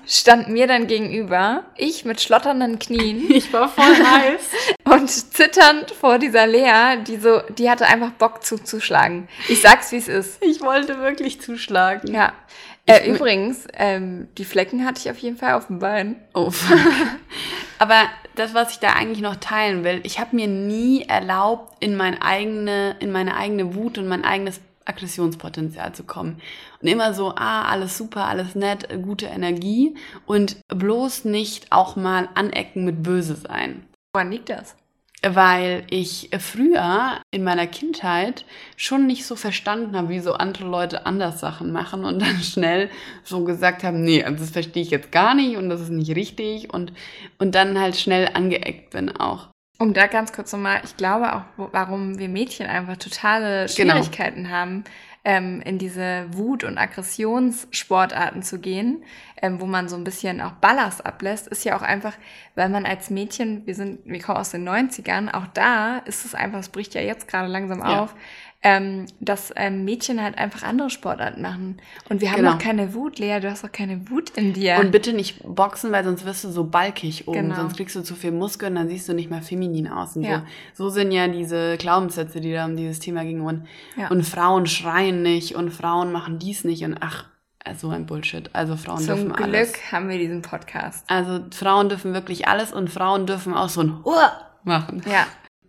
stand mir dann gegenüber, ich mit schlotternden Knien. Ich war voll heiß. und zitternd vor dieser Lea, die so, die hatte einfach Bock zuzuschlagen. Ich sag's, wie es ist. Ich wollte wirklich zuschlagen. Ja. Äh, übrigens, ähm, die Flecken hatte ich auf jeden Fall auf dem Bein. Oh, fuck. Aber das, was ich da eigentlich noch teilen will, ich habe mir nie erlaubt, in, mein eigene, in meine eigene Wut und mein eigenes Aggressionspotenzial zu kommen. Und immer so, ah, alles super, alles nett, gute Energie und bloß nicht auch mal anecken mit böse sein. Woran liegt das? Weil ich früher in meiner Kindheit schon nicht so verstanden habe, wie so andere Leute anders Sachen machen und dann schnell so gesagt haben, nee, also das verstehe ich jetzt gar nicht und das ist nicht richtig und, und dann halt schnell angeeckt bin auch. Um da ganz kurz nochmal, ich glaube auch, warum wir Mädchen einfach totale genau. Schwierigkeiten genau. haben, ähm, in diese Wut- und Aggressionssportarten zu gehen, ähm, wo man so ein bisschen auch Ballast ablässt, ist ja auch einfach, weil man als Mädchen, wir sind, wir kommen aus den 90ern, auch da ist es einfach, es bricht ja jetzt gerade langsam ja. auf, ähm, dass ähm, Mädchen halt einfach andere Sportarten machen. Und wir haben genau. auch keine Wut, Lea, du hast auch keine Wut in dir. Und bitte nicht boxen, weil sonst wirst du so balkig oben, genau. sonst kriegst du zu viel Muskeln, dann siehst du nicht mehr feminin aus. Und ja. so. so sind ja diese Glaubenssätze, die da um dieses Thema gingen. Und, ja. und Frauen schreien nicht und Frauen machen dies nicht und ach, so ein Bullshit. Also Frauen Zum dürfen Glück alles. Zum Glück haben wir diesen Podcast. Also Frauen dürfen wirklich alles und Frauen dürfen auch so ein Uah machen. Ja,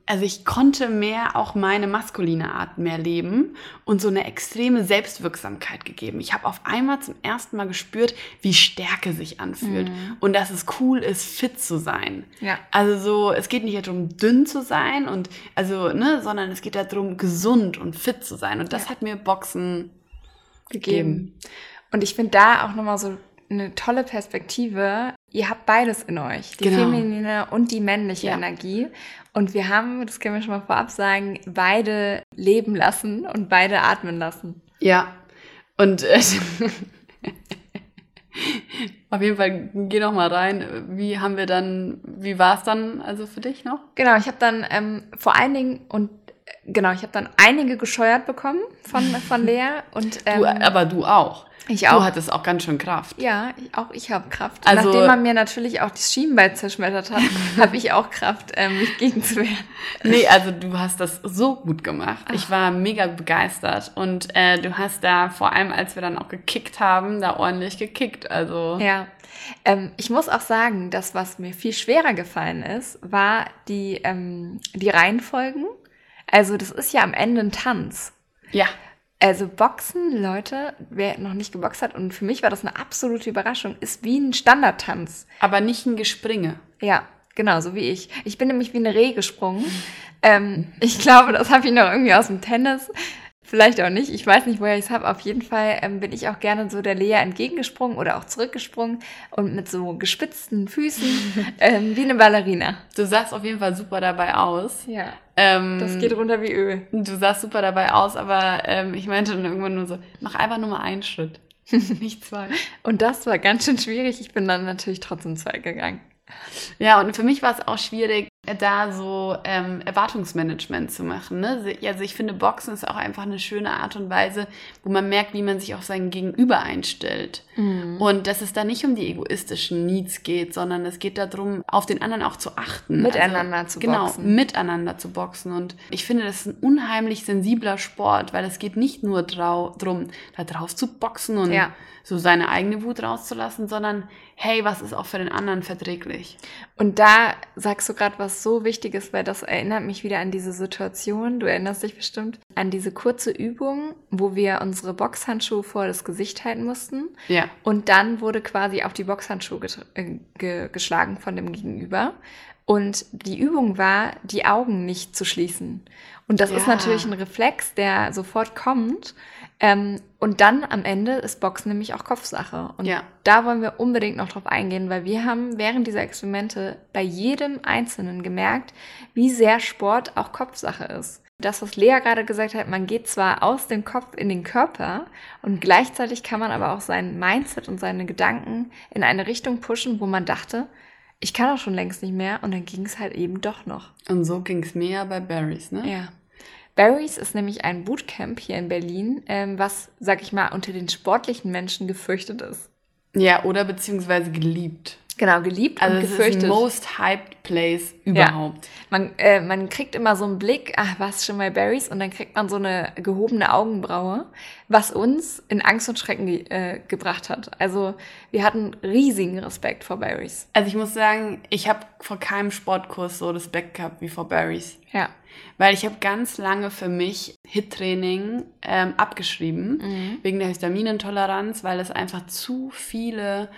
also ich konnte mehr auch meine maskuline Art mehr leben und so eine extreme Selbstwirksamkeit gegeben. Ich habe auf einmal zum ersten Mal gespürt, wie Stärke sich anfühlt mhm. und dass es cool ist, fit zu sein. Ja. Also so, es geht nicht darum, dünn zu sein und also ne, sondern es geht darum, gesund und fit zu sein. Und das ja. hat mir Boxen gegeben. gegeben. Und ich finde da auch nochmal so eine tolle Perspektive. Ihr habt beides in euch, die genau. feminine und die männliche ja. Energie. Und wir haben, das können wir schon mal vorab sagen, beide leben lassen und beide atmen lassen. Ja. Und äh, auf jeden Fall geh noch mal rein. Wie haben wir dann, wie war es dann also für dich noch? Genau, ich habe dann ähm, vor allen Dingen und genau, ich habe dann einige gescheuert bekommen von, von Lea. Und, ähm, du, aber du auch. Ich auch. Du hattest auch ganz schön Kraft. Ja, ich, auch ich habe Kraft. Also, Nachdem man mir natürlich auch das Schienbein zerschmettert hat, habe ich auch Kraft, ähm, mich gegenzuwehren. Nee, also du hast das so gut gemacht. Ach. Ich war mega begeistert. Und äh, du hast da, vor allem als wir dann auch gekickt haben, da ordentlich gekickt. Also. Ja. Ähm, ich muss auch sagen, das, was mir viel schwerer gefallen ist, war die, ähm, die Reihenfolgen. Also das ist ja am Ende ein Tanz. Ja. Also Boxen, Leute, wer noch nicht geboxt hat, und für mich war das eine absolute Überraschung, ist wie ein Standardtanz. Aber nicht ein Gespringe. Ja, genau, so wie ich. Ich bin nämlich wie eine Reh gesprungen. ähm, ich glaube, das habe ich noch irgendwie aus dem Tennis. Vielleicht auch nicht. Ich weiß nicht, woher ich es habe. Auf jeden Fall ähm, bin ich auch gerne so der Lea entgegengesprungen oder auch zurückgesprungen und mit so gespitzten Füßen ähm, wie eine Ballerina. Du sahst auf jeden Fall super dabei aus. Ja. Ähm, das geht runter wie Öl. Du sahst super dabei aus, aber ähm, ich meinte dann irgendwann nur so, mach einfach nur mal einen Schritt. nicht zwei. Und das war ganz schön schwierig. Ich bin dann natürlich trotzdem zwei gegangen. Ja, und für mich war es auch schwierig, da so ähm, Erwartungsmanagement zu machen. Ne? Also ich finde, Boxen ist auch einfach eine schöne Art und Weise, wo man merkt, wie man sich auf sein Gegenüber einstellt. Mhm. Und dass es da nicht um die egoistischen Needs geht, sondern es geht darum, auf den anderen auch zu achten. Miteinander also, zu genau, boxen. Genau, miteinander zu boxen. Und ich finde, das ist ein unheimlich sensibler Sport, weil es geht nicht nur darum, da drauf zu boxen und ja. so seine eigene Wut rauszulassen, sondern hey, was ist auch für den anderen verträglich? Und da sagst du gerade was so Wichtiges, weil das erinnert mich wieder an diese Situation. Du erinnerst dich bestimmt an diese kurze Übung, wo wir unsere Boxhandschuhe vor das Gesicht halten mussten. Ja. Und dann wurde quasi auf die Boxhandschuhe ge ge geschlagen von dem Gegenüber. Und die Übung war, die Augen nicht zu schließen. Und das ja. ist natürlich ein Reflex, der sofort kommt. Ähm, und dann am Ende ist Boxen nämlich auch Kopfsache. Und ja. da wollen wir unbedingt noch drauf eingehen, weil wir haben während dieser Experimente bei jedem Einzelnen gemerkt, wie sehr Sport auch Kopfsache ist. Das, was Lea gerade gesagt hat, man geht zwar aus dem Kopf in den Körper und gleichzeitig kann man aber auch sein Mindset und seine Gedanken in eine Richtung pushen, wo man dachte, ich kann auch schon längst nicht mehr und dann ging es halt eben doch noch. Und so ging es mir ja bei Berries, ne? Ja. Barry's ist nämlich ein Bootcamp hier in Berlin, ähm, was, sag ich mal, unter den sportlichen Menschen gefürchtet ist. Ja, oder beziehungsweise geliebt. Genau, geliebt Also und es ist gefürchtet. the most hyped place überhaupt. Man, äh, man kriegt immer so einen Blick, ach, was schon bei Barry's und dann kriegt man so eine gehobene Augenbraue, was uns in Angst und Schrecken äh, gebracht hat. Also wir hatten riesigen Respekt vor Barry's. Also ich muss sagen, ich habe vor keinem Sportkurs so Respekt gehabt wie vor Barry's. Ja. Weil ich habe ganz lange für mich HIT-Training ähm, abgeschrieben, wegen der Histaminintoleranz, weil es einfach zu viele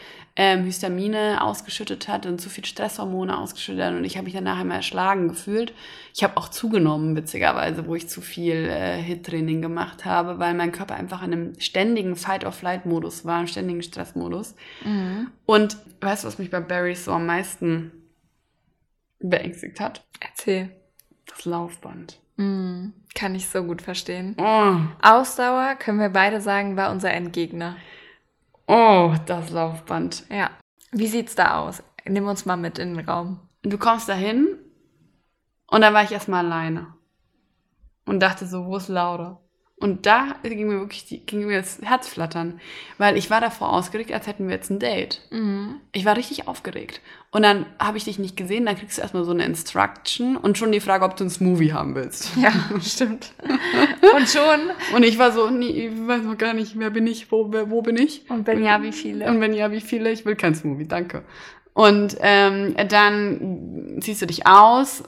ähm, Histamine ausgeschüttet hat und zu viel Stresshormone ausgeschüttet hat und ich habe mich danach immer erschlagen gefühlt. Ich habe auch zugenommen, witzigerweise, wo ich zu viel äh, HIT-Training gemacht habe, weil mein Körper einfach in einem ständigen Fight-or-Flight-Modus war, einem ständigen Stressmodus. Und weißt du, was mich bei Barry's so am meisten beängstigt hat? Erzähl. Das Laufband. Mm, kann ich so gut verstehen. Oh, Ausdauer, können wir beide sagen, war unser Endgegner. Oh, das Laufband. Ja. Wie sieht's da aus? Nimm uns mal mit in den Raum. Du kommst dahin und dann war ich erstmal alleine. Und dachte so, wo ist Laura? Und da ging mir wirklich die, ging mir das Herz flattern, weil ich war davor ausgeregt, als hätten wir jetzt ein Date. Ich war richtig aufgeregt. Und dann habe ich dich nicht gesehen, dann kriegst du erstmal so eine Instruction und schon die Frage, ob du ein Smoothie haben willst. Ja, stimmt. Und schon. Und ich war so, nee, ich weiß noch gar nicht, wer bin ich, wo, wer, wo bin ich? Und wenn ja, wie viele? Und wenn ja, wie viele? Ich will kein Smoothie, danke. Und ähm, dann ziehst du dich aus.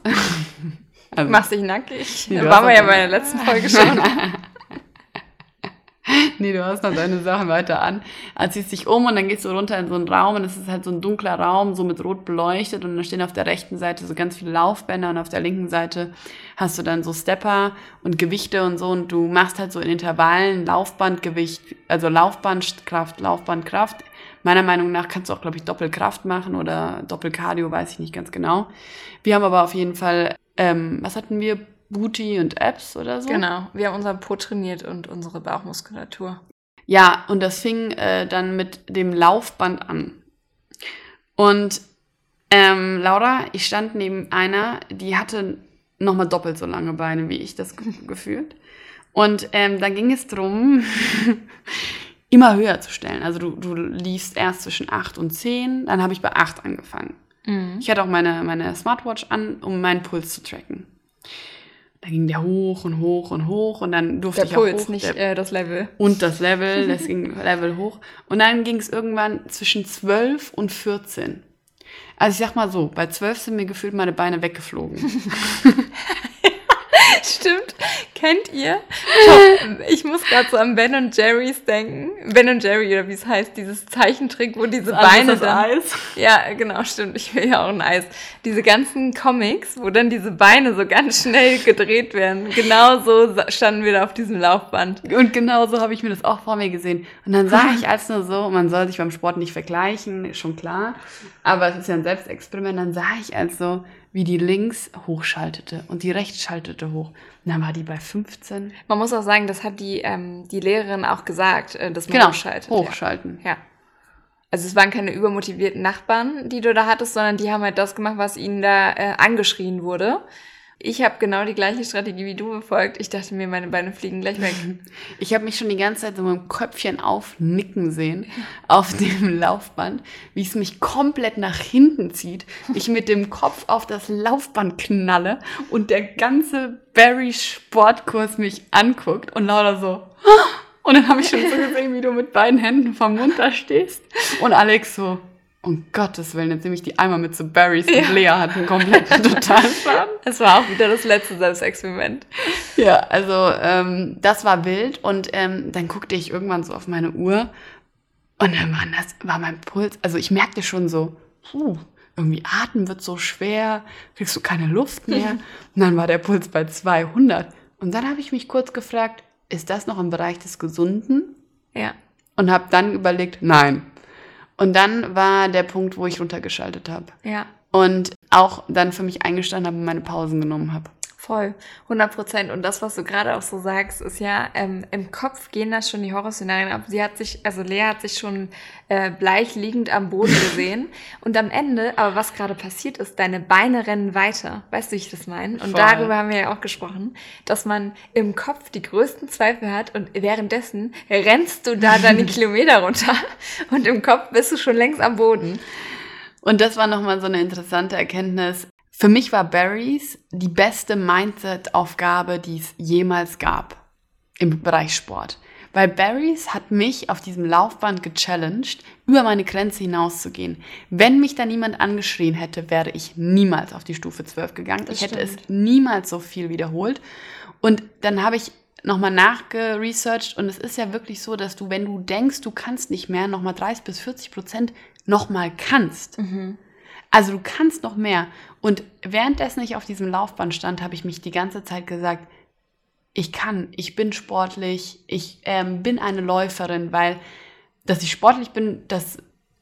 also, Machst dich nackig. Nee, waren wir ja bei der letzten Folge schon. Nee, du hast noch deine Sachen weiter an. Also ziehst dich um und dann gehst du runter in so einen Raum und es ist halt so ein dunkler Raum, so mit rot beleuchtet und da stehen auf der rechten Seite so ganz viele Laufbänder und auf der linken Seite hast du dann so Stepper und Gewichte und so und du machst halt so in Intervallen Laufbandgewicht, also Laufbandkraft, Laufbandkraft. Meiner Meinung nach kannst du auch, glaube ich, Doppelkraft machen oder Doppelcardio, weiß ich nicht ganz genau. Wir haben aber auf jeden Fall, ähm, was hatten wir? Booty und Abs oder so? Genau. Wir haben unseren Po trainiert und unsere Bauchmuskulatur. Ja, und das fing äh, dann mit dem Laufband an. Und ähm, Laura, ich stand neben einer, die hatte nochmal doppelt so lange Beine wie ich, das ge- gefühlt. Und ähm, dann ging es drum, immer höher zu stellen. Also du, du liefst erst zwischen 8 und 10, dann habe ich bei 8 angefangen. Ich hatte auch meine, meine Smartwatch an, um meinen Puls zu tracken. Da ging der hoch und hoch und hoch und dann durfte Der ich auch Puls, hoch. nicht der, äh, das Level. und das Level, das ging Level hoch. Und dann ging es irgendwann zwischen 12 und 14. Also ich sag mal so, bei 12 sind mir gefühlt meine Beine weggeflogen. Stimmt. Kennt ihr? Ich muss gerade so an Ben und Jerry's denken. Ben und Jerry oder wie es heißt, dieses Zeichentrick, wo diese Beine das dann, Eis. Ja, genau, stimmt. Ich will ja auch ein Eis. Diese ganzen Comics, wo dann diese Beine so ganz schnell gedreht werden. Genau so standen wir da auf diesem Laufband. Und genau so habe ich mir das auch vor mir gesehen. Und dann sah ich als nur so, man soll sich beim Sport nicht vergleichen, ist schon klar. Aber es ist ja ein Selbstexperiment. Dann sah ich als so, wie die links hochschaltete und die rechts schaltete hoch. Und dann war die bei 15. Man muss auch sagen, das hat die, ähm, die Lehrerin auch gesagt, äh, dass man Genau, hochschaltet. hochschalten. Ja. ja. Also es waren keine übermotivierten Nachbarn, die du da hattest, sondern die haben halt das gemacht, was ihnen da äh, angeschrien wurde. Ich habe genau die gleiche Strategie wie du befolgt. Ich dachte mir, meine Beine fliegen gleich weg. Ich habe mich schon die ganze Zeit so mit dem Köpfchen aufnicken sehen auf dem Laufband, wie es mich komplett nach hinten zieht, ich mit dem Kopf auf das Laufband knalle und der ganze Barry Sportkurs mich anguckt und lauter so. Und dann habe ich schon so gesehen, wie du mit beiden Händen vom Mund da stehst und Alex so. Um Gottes Willen, jetzt nehme ich die einmal mit zu Barrys und Ja. Lea hat einen kompletten Totalschaden. Es war auch wieder das letzte Selbstexperiment. Ja, also ähm, das war wild und ähm, dann guckte ich irgendwann so auf meine Uhr und dann war, das, war mein Puls, also ich merkte schon so, puh, irgendwie atmen wird so schwer, kriegst du keine Luft mehr. und dann war der Puls bei 200. Und dann habe ich mich kurz gefragt, ist das noch im Bereich des Gesunden? Ja. Und habe dann überlegt, nein. Und dann war der Punkt, wo ich runtergeschaltet habe. Ja. Und auch dann für mich eingestanden habe und meine Pausen genommen habe. Voll, 100 Prozent. Und das, was du gerade auch so sagst, ist ja, ähm, im Kopf gehen da schon die Horrorszenarien ab. Sie hat sich, also Lea hat sich schon äh, bleich liegend am Boden gesehen. und am Ende, aber was gerade passiert ist, deine Beine rennen weiter. Weißt du, wie ich das meine? Und Voll. darüber haben wir ja auch gesprochen, dass man im Kopf die größten Zweifel hat und währenddessen rennst du da deine Kilometer runter und im Kopf bist du schon längst am Boden. Und das war nochmal so eine interessante Erkenntnis. Für mich war Barrys die beste Mindset-Aufgabe, die es jemals gab im Bereich Sport. Weil Barrys hat mich auf diesem Laufband gechallenged, über meine Grenze hinauszugehen. Wenn mich da niemand angeschrien hätte, wäre ich niemals auf die Stufe 12 gegangen. Das ich hätte es niemals so viel wiederholt. Und dann habe ich nochmal nachgeresearched und es ist ja wirklich so, dass du, wenn du denkst, du kannst nicht mehr, nochmal 30 bis 40 Prozent nochmal kannst. Mhm. Also du kannst noch mehr. Und währenddessen ich auf diesem Laufband stand, habe ich mich die ganze Zeit gesagt, ich kann, ich bin sportlich, ich ähm, bin eine Läuferin, weil dass ich sportlich bin, das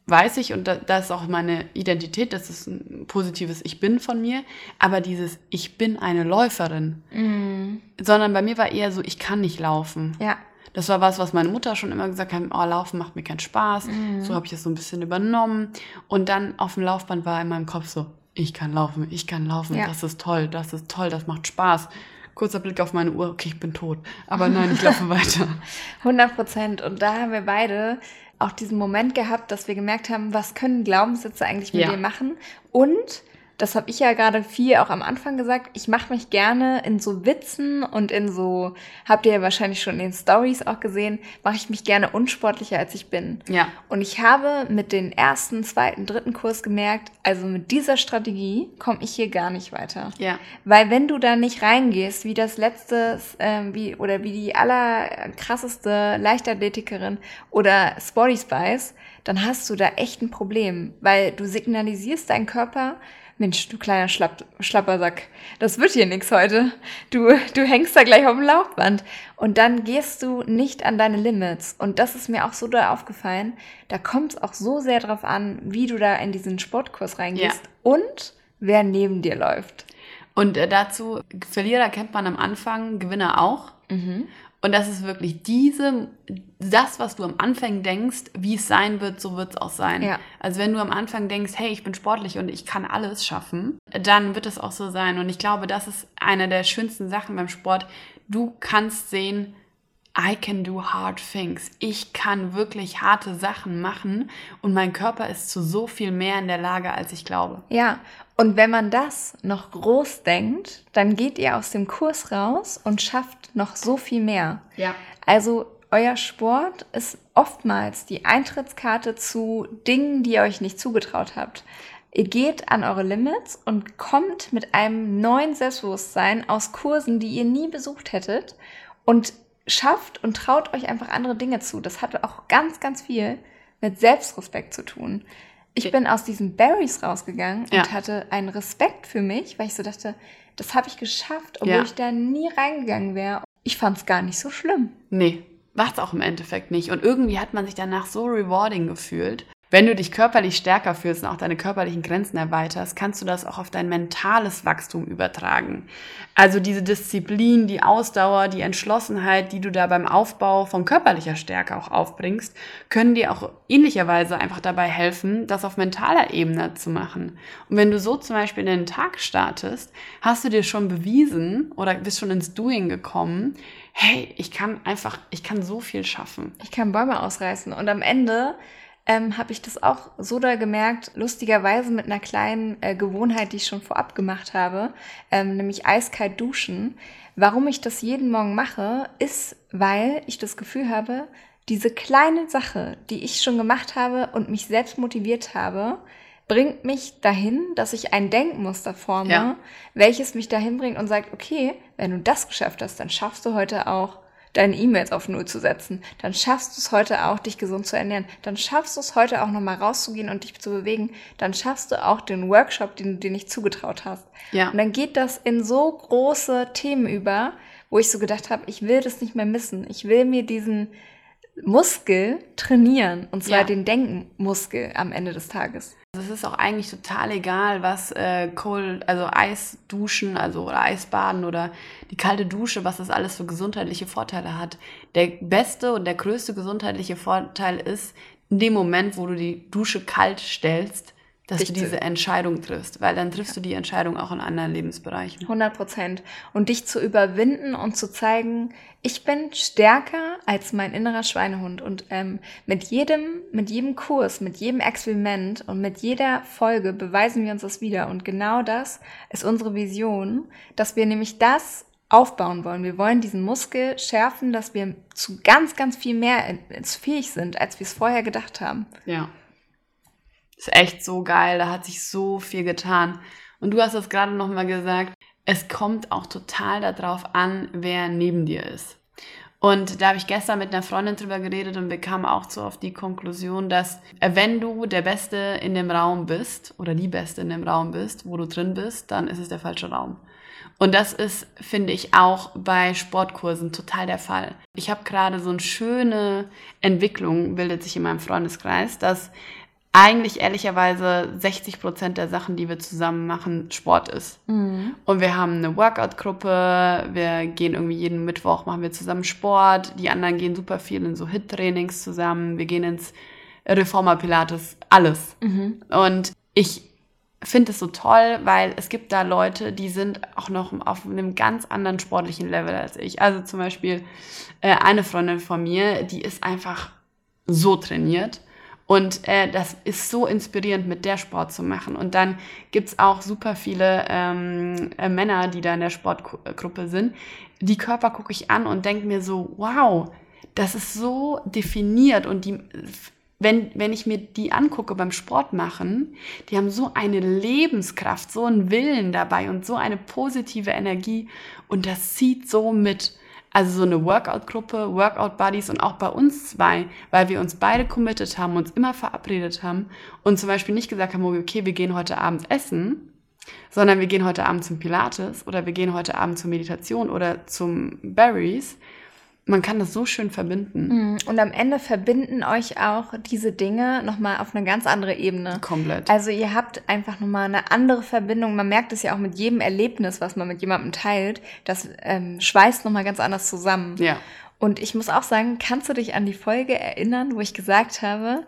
weiß ich und da, das ist auch meine Identität, das ist ein positives Ich bin von mir, aber dieses Ich bin eine Läuferin, mhm. sondern bei mir war eher so, ich kann nicht laufen. Ja. Das war was, was meine Mutter schon immer gesagt hat, oh, Laufen macht mir keinen Spaß. Mhm. So habe ich es so ein bisschen übernommen. Und dann auf dem Laufband war in meinem Kopf so, ich kann laufen, ich kann laufen, ja. das ist toll, das ist toll, das macht Spaß. Kurzer Blick auf meine Uhr, okay, ich bin tot. Aber nein, ich laufe weiter. 100 Prozent. Und da haben wir beide auch diesen Moment gehabt, dass wir gemerkt haben, was können Glaubenssätze eigentlich mit ja. dir machen? Und das habe ich ja gerade viel auch am Anfang gesagt, ich mache mich gerne in so Witzen und in so, habt ihr ja wahrscheinlich schon in den Stories auch gesehen, mache ich mich gerne unsportlicher, als ich bin. Ja. Und ich habe mit den ersten, zweiten, dritten Kurs gemerkt, also mit dieser Strategie komme ich hier gar nicht weiter. Ja. Weil wenn du da nicht reingehst, wie das letzte, äh, wie, oder wie die allerkrasseste Leichtathletikerin oder Sporty Spice, dann hast du da echt ein Problem, weil du signalisierst deinen Körper, Mensch, du kleiner Schlapp, Schlappersack, das wird hier nix heute. Du, du hängst da gleich auf dem Laufband. Und dann gehst du nicht an deine Limits. Und das ist mir auch so da aufgefallen. Da kommt es auch so sehr drauf an, wie du da in diesen Sportkurs reingehst ja. und wer neben dir läuft. Und äh, dazu, Verlierer kennt man am Anfang, Gewinner auch. Mhm. Und das ist wirklich diese, das, was du am Anfang denkst, wie es sein wird, so wird es auch sein. Ja. Also wenn du am Anfang denkst, hey, ich bin sportlich und ich kann alles schaffen, dann wird es auch so sein. Und ich glaube, das ist eine der schönsten Sachen beim Sport. Du kannst sehen, I can do hard things. Ich kann wirklich harte Sachen machen und mein Körper ist zu so viel mehr in der Lage, als ich glaube. Ja, und wenn man das noch groß denkt, dann geht ihr aus dem Kurs raus und schafft noch so viel mehr. Ja. Also euer Sport ist oftmals die Eintrittskarte zu Dingen, die ihr euch nicht zugetraut habt. Ihr geht an eure Limits und kommt mit einem neuen Selbstbewusstsein aus Kursen, die ihr nie besucht hättet und schafft und traut euch einfach andere Dinge zu. Das hat auch ganz, ganz viel mit Selbstrespekt zu tun. Ich bin aus diesen Berries rausgegangen ja. und hatte einen Respekt für mich, weil ich so dachte, das habe ich geschafft, obwohl ja. ich da nie reingegangen wäre. Ich fand es gar nicht so schlimm. Nee, war es auch im Endeffekt nicht. Und irgendwie hat man sich danach so rewarding gefühlt. Wenn du dich körperlich stärker fühlst und auch deine körperlichen Grenzen erweiterst, kannst du das auch auf dein mentales Wachstum übertragen. Also diese Disziplin, die Ausdauer, die Entschlossenheit, die du da beim Aufbau von körperlicher Stärke auch aufbringst, können dir auch ähnlicherweise einfach dabei helfen, das auf mentaler Ebene zu machen. Und wenn du so zum Beispiel in den Tag startest, hast du dir schon bewiesen oder bist schon ins Doing gekommen, hey, ich kann einfach, ich kann so viel schaffen. Ich kann Bäume ausreißen und am Ende ähm, habe ich das auch so da gemerkt, lustigerweise mit einer kleinen äh, Gewohnheit, die ich schon vorab gemacht habe, ähm, nämlich eiskalt duschen. Warum ich das jeden Morgen mache, ist, weil ich das Gefühl habe, diese kleine Sache, die ich schon gemacht habe und mich selbst motiviert habe, bringt mich dahin, dass ich ein Denkmuster forme, ja. welches mich dahin bringt und sagt, okay, wenn du das geschafft hast, dann schaffst du heute auch deine E-Mails auf Null zu setzen. Dann schaffst du es heute auch, dich gesund zu ernähren. Dann schaffst du es heute auch nochmal rauszugehen und dich zu bewegen. Dann schaffst du auch den Workshop, den du dir nicht zugetraut hast. Ja. Und dann geht das in so große Themen über, wo ich so gedacht habe, ich will das nicht mehr missen. Ich will mir diesen Muskel trainieren. Und zwar ja. den Denkenmuskel am Ende des Tages. Es ist auch eigentlich total egal, was äh, Cold, also Eisduschen, also oder Eisbaden oder die kalte Dusche, was das alles für gesundheitliche Vorteile hat. Der beste und der größte gesundheitliche Vorteil ist, in dem Moment, wo du die Dusche kalt stellst, dass Dich du diese Entscheidung triffst, weil dann triffst ja. du die Entscheidung auch in anderen Lebensbereichen. 100 Prozent. Und dich zu überwinden und zu zeigen, ich bin stärker als mein innerer Schweinehund. Und ähm, mit jedem, mit jedem Kurs, mit jedem Experiment und mit jeder Folge beweisen wir uns das wieder. Und genau das ist unsere Vision, dass wir nämlich das aufbauen wollen. Wir wollen diesen Muskel schärfen, dass wir zu ganz, ganz viel mehr fähig sind, als wir es vorher gedacht haben. Ja. Ist echt so geil, da hat sich so viel getan. Und du hast es gerade nochmal gesagt, es kommt auch total darauf an, wer neben dir ist. Und da habe ich gestern mit einer Freundin drüber geredet und wir kamen auch so auf die Konklusion, dass äh, wenn du der Beste in dem Raum bist oder die Beste in dem Raum bist, wo du drin bist, dann ist es der falsche Raum. Und das ist, finde ich, auch bei Sportkursen total der Fall. Ich habe gerade so eine schöne Entwicklung, bildet sich in meinem Freundeskreis, dass eigentlich ehrlicherweise 60 Prozent der Sachen, die wir zusammen machen, Sport ist. Mhm. Und wir haben eine Workout-Gruppe, wir gehen irgendwie jeden Mittwoch, machen wir zusammen Sport, die anderen gehen super viel in so Hit-Trainings zusammen, wir gehen ins Reformer Pilates, alles. Mhm. Und ich finde es so toll, weil es gibt da Leute, die sind auch noch auf einem ganz anderen sportlichen Level als ich. Also zum Beispiel äh, eine Freundin von mir, die ist einfach so trainiert und äh, das ist so inspirierend, mit der Sport zu machen. Und dann gibt's auch super viele ähm, äh, Männer, die da in der Sportgruppe sind. Die Körper gucke ich an und denke mir so, wow, das ist so definiert und die wenn, wenn ich mir die angucke beim Sport machen, die haben so eine Lebenskraft, so einen Willen dabei und so eine positive Energie und das zieht so mit. Also so eine Workout-Gruppe, Workout-Buddies und auch bei uns zwei, weil wir uns beide committed haben, uns immer verabredet haben und zum Beispiel nicht gesagt haben, okay, wir gehen heute Abend essen, sondern wir gehen heute Abend zum Pilates oder wir gehen heute Abend zur Meditation oder zum Berries, man kann das so schön verbinden. Mhm. Und am Ende verbinden euch auch diese Dinge nochmal auf eine ganz andere Ebene. Komplett. Also ihr habt einfach nochmal eine andere Verbindung. Man merkt es ja auch mit jedem Erlebnis, was man mit jemandem teilt. Das ähm, schweißt nochmal ganz anders zusammen. Ja. Und ich muss auch sagen, kannst du dich an die Folge erinnern, wo ich gesagt habe,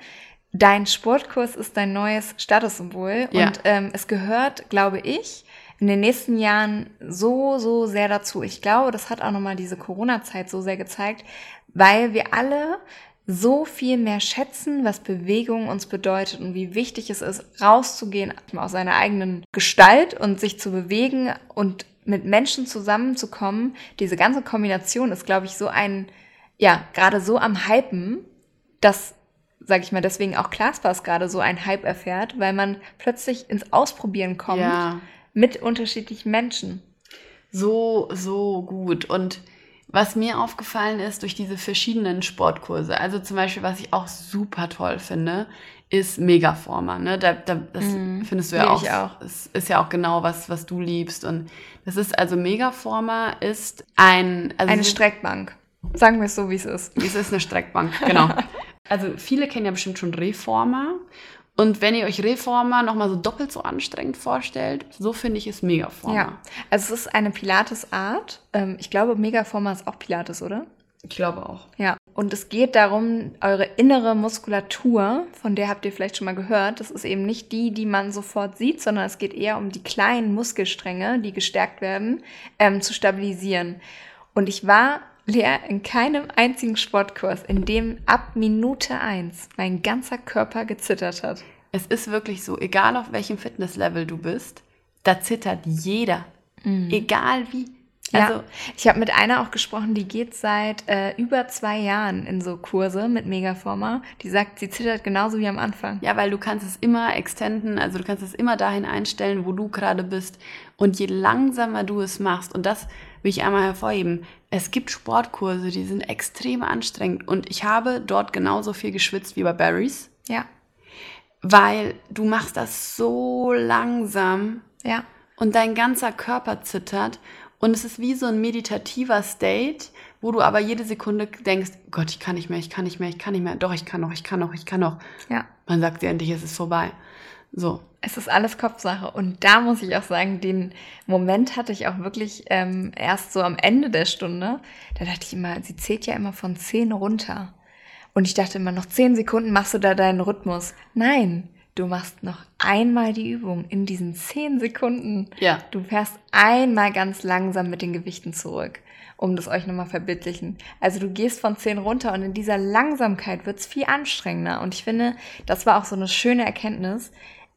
dein Sportkurs ist dein neues Statussymbol. Ja. Und ähm, es gehört, glaube ich, in den nächsten Jahren so, so sehr dazu. Ich glaube, das hat auch nochmal diese Corona-Zeit so sehr gezeigt, weil wir alle so viel mehr schätzen, was Bewegung uns bedeutet und wie wichtig es ist, rauszugehen aus seiner eigenen Gestalt und sich zu bewegen und mit Menschen zusammenzukommen. Diese ganze Kombination ist, glaube ich, so ein, ja, gerade so am Hypen, dass, sage ich mal, deswegen auch Classpass gerade so ein Hype erfährt, weil man plötzlich ins Ausprobieren kommt. Ja mit unterschiedlichen Menschen. So, so gut. Und was mir aufgefallen ist durch diese verschiedenen Sportkurse, also zum Beispiel, was ich auch super toll finde, ist Megaformer. Ne? Da, da, das mm, findest du ja auch. auch. Das ist ja auch genau was, was du liebst. Und das ist also Megaformer ist ein. Also eine Streckbank. Sagen wir es so, wie es ist. Es ist eine Streckbank, genau. also viele kennen ja bestimmt schon Reformer. Und wenn ihr euch Reformer nochmal so doppelt so anstrengend vorstellt, so finde ich es Megaformer. Ja, also es ist eine Pilates-Art. Ähm, ich glaube, Megaformer ist auch Pilates, oder? Ich glaube auch. Ja, und es geht darum, eure innere Muskulatur, von der habt ihr vielleicht schon mal gehört, das ist eben nicht die, die man sofort sieht, sondern es geht eher um die kleinen Muskelstränge, die gestärkt werden, ähm, zu stabilisieren. Und ich war Lea, in keinem einzigen Sportkurs, in dem ab Minute eins mein ganzer Körper gezittert hat. Es ist wirklich so, egal auf welchem Fitnesslevel du bist, da zittert jeder. Mhm. Egal wie. Also, ja, ich habe mit einer auch gesprochen, die geht seit äh, über zwei Jahren in so Kurse mit Megaformer. Die sagt, sie zittert genauso wie am Anfang. Ja, weil du kannst es immer extenden, also du kannst es immer dahin einstellen, wo du gerade bist. Und je langsamer du es machst, und das will ich einmal hervorheben, es gibt Sportkurse, die sind extrem anstrengend. Und ich habe dort genauso viel geschwitzt wie bei Barry's. Ja. Weil du machst das so langsam. Ja. Und dein ganzer Körper zittert. Und es ist wie so ein meditativer State, wo du aber jede Sekunde denkst, Gott, ich kann nicht mehr, ich kann nicht mehr, ich kann nicht mehr. Doch, ich kann noch, ich kann noch, ich kann noch. Ja. Man sagt dir endlich, es ist vorbei. So. Es ist alles Kopfsache. Und da muss ich auch sagen, den Moment hatte ich auch wirklich ähm, erst so am Ende der Stunde. Da dachte ich immer, sie zählt ja immer von 10 runter. Und ich dachte immer, noch 10 Sekunden machst du da deinen Rhythmus. Nein, du machst noch einmal die Übung in diesen 10 Sekunden. Ja. Du fährst einmal ganz langsam mit den Gewichten zurück, um das euch nochmal verbildlichen. Also du gehst von 10 runter und in dieser Langsamkeit wird's viel anstrengender. Und ich finde, das war auch so eine schöne Erkenntnis.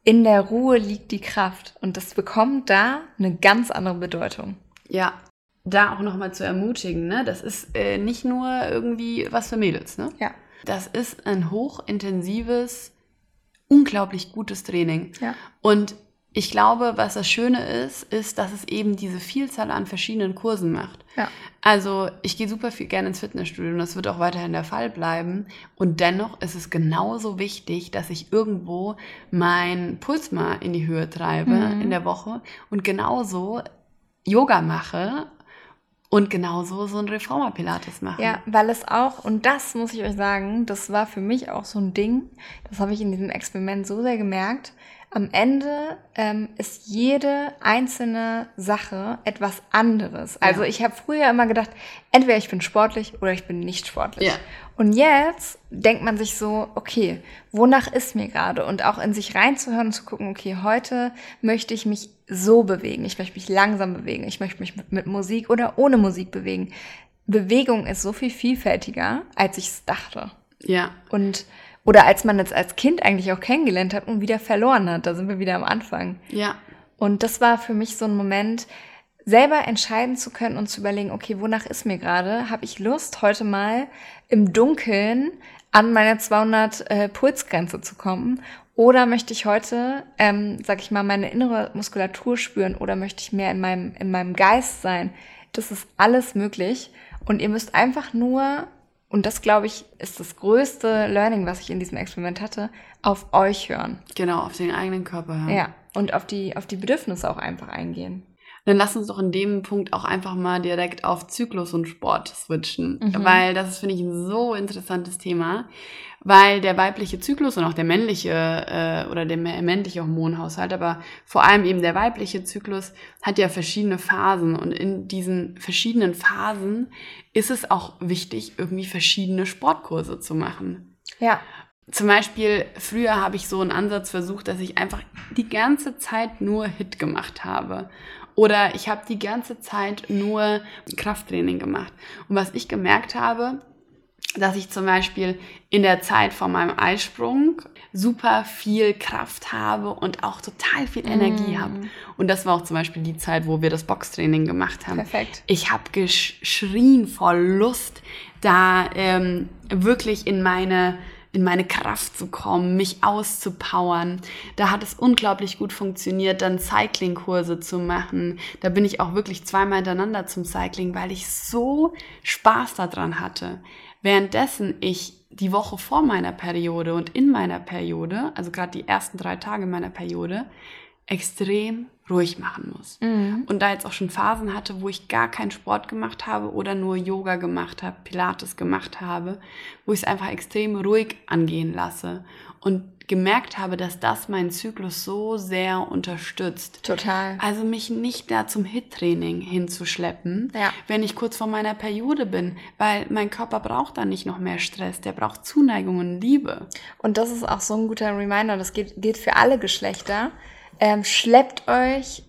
In der Ruhe liegt die Kraft. Und das bekommt da eine ganz andere Bedeutung. Ja. Da auch nochmal zu ermutigen, ne? Das ist äh, nicht nur irgendwie was für Mädels, ne? Ja. Das ist ein hochintensives, unglaublich gutes Training. Ja. Und ich glaube, was das Schöne ist, ist, dass es eben diese Vielzahl an verschiedenen Kursen macht. Ja. Also ich gehe super viel gerne ins Fitnessstudio und das wird auch weiterhin der Fall bleiben. Und dennoch ist es genauso wichtig, dass ich irgendwo meinen Puls mal in die Höhe treibe Mhm. in der Woche und genauso Yoga mache und genauso so ein Reformer-Pilates mache. Ja, weil es auch, und das muss ich euch sagen, das war für mich auch so ein Ding, das habe ich in diesem Experiment so sehr gemerkt. Am Ende ähm, ist jede einzelne Sache etwas anderes. Also Ja. ich habe früher immer gedacht, entweder ich bin sportlich oder ich bin nicht sportlich. Ja. Und jetzt denkt man sich so, okay, wonach ist mir gerade? Und auch in sich reinzuhören und zu gucken, okay, heute möchte ich mich so bewegen. Ich möchte mich langsam bewegen. Ich möchte mich mit, mit Musik oder ohne Musik bewegen. Bewegung ist so viel vielfältiger, als ich es dachte. Ja, Und, oder als man es als Kind eigentlich auch kennengelernt hat und wieder verloren hat. Da sind wir wieder am Anfang. ja, Und das war für mich so ein Moment, selber entscheiden zu können und zu überlegen, okay, wonach ist mir gerade? Habe ich Lust, heute mal im Dunkeln an meine 200 äh, Pulsgrenze zu kommen? Oder möchte ich heute, ähm, sag ich mal, meine innere Muskulatur spüren? Oder möchte ich mehr in meinem, in meinem Geist sein? Das ist alles möglich. Und ihr müsst einfach nur, und das glaube ich, ist das größte Learning, was ich in diesem Experiment hatte, auf euch hören. genau, auf den eigenen Körper hören. Ja, und auf die, auf die Bedürfnisse auch einfach eingehen. Dann lass uns doch in dem Punkt auch einfach mal direkt auf Zyklus und Sport switchen, Mhm. weil das ist, finde ich, ein so interessantes Thema, weil der weibliche Zyklus und auch der männliche äh, oder der mä- männliche Hormonhaushalt, aber vor allem eben der weibliche Zyklus hat ja verschiedene Phasen und in diesen verschiedenen Phasen ist es auch wichtig, irgendwie verschiedene Sportkurse zu machen. Ja, Zum Beispiel, früher habe ich so einen Ansatz versucht, dass ich einfach die ganze Zeit nur Hit gemacht habe. Oder ich habe die ganze Zeit nur Krafttraining gemacht. Und was ich gemerkt habe, dass ich zum Beispiel in der Zeit vor meinem Eisprung super viel Kraft habe und auch total viel Energie Mm. habe. Und das war auch zum Beispiel die Zeit, wo wir das Boxtraining gemacht haben. perfekt. Ich habe geschrien vor Lust, da ähm, wirklich in meine in meine Kraft zu kommen, mich auszupowern. Da hat es unglaublich gut funktioniert, dann Cycling-Kurse zu machen. Da bin ich auch wirklich zweimal hintereinander zum Cycling, weil ich so Spaß daran hatte. Währenddessen ich die Woche vor meiner Periode und in meiner Periode, also gerade die ersten drei Tage meiner Periode, extrem ruhig machen muss. Und da jetzt auch schon Phasen hatte, wo ich gar keinen Sport gemacht habe oder nur Yoga gemacht habe, Pilates gemacht habe, wo ich es einfach extrem ruhig angehen lasse und gemerkt habe, dass das meinen Zyklus so sehr unterstützt. Total. Also mich nicht da zum Hit-Training hinzuschleppen, Ja. wenn ich kurz vor meiner Periode bin, weil mein Körper braucht dann nicht noch mehr Stress, der braucht Zuneigung und Liebe. Und das ist auch so ein guter Reminder, das gilt, gilt für alle Geschlechter. Ähm, schleppt euch,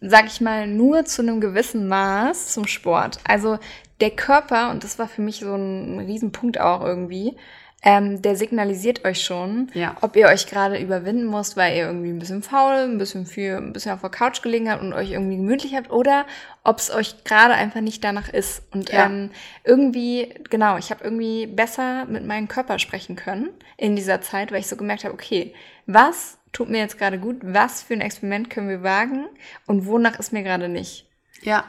sag ich mal, nur zu einem gewissen Maß zum Sport. Also der Körper, und das war für mich so ein Riesenpunkt auch irgendwie, ähm, der signalisiert euch schon, Ja. ob ihr euch gerade überwinden müsst, weil ihr irgendwie ein bisschen faul, ein bisschen viel, ein bisschen auf der Couch gelegen habt und euch irgendwie gemütlich habt, oder ob es euch gerade einfach nicht danach ist. Und Ja. ähm, irgendwie, genau, ich habe irgendwie besser mit meinem Körper sprechen können in dieser Zeit, weil ich so gemerkt habe, okay, was tut mir jetzt gerade gut, was für ein Experiment können wir wagen und wonach ist mir gerade nicht. Ja,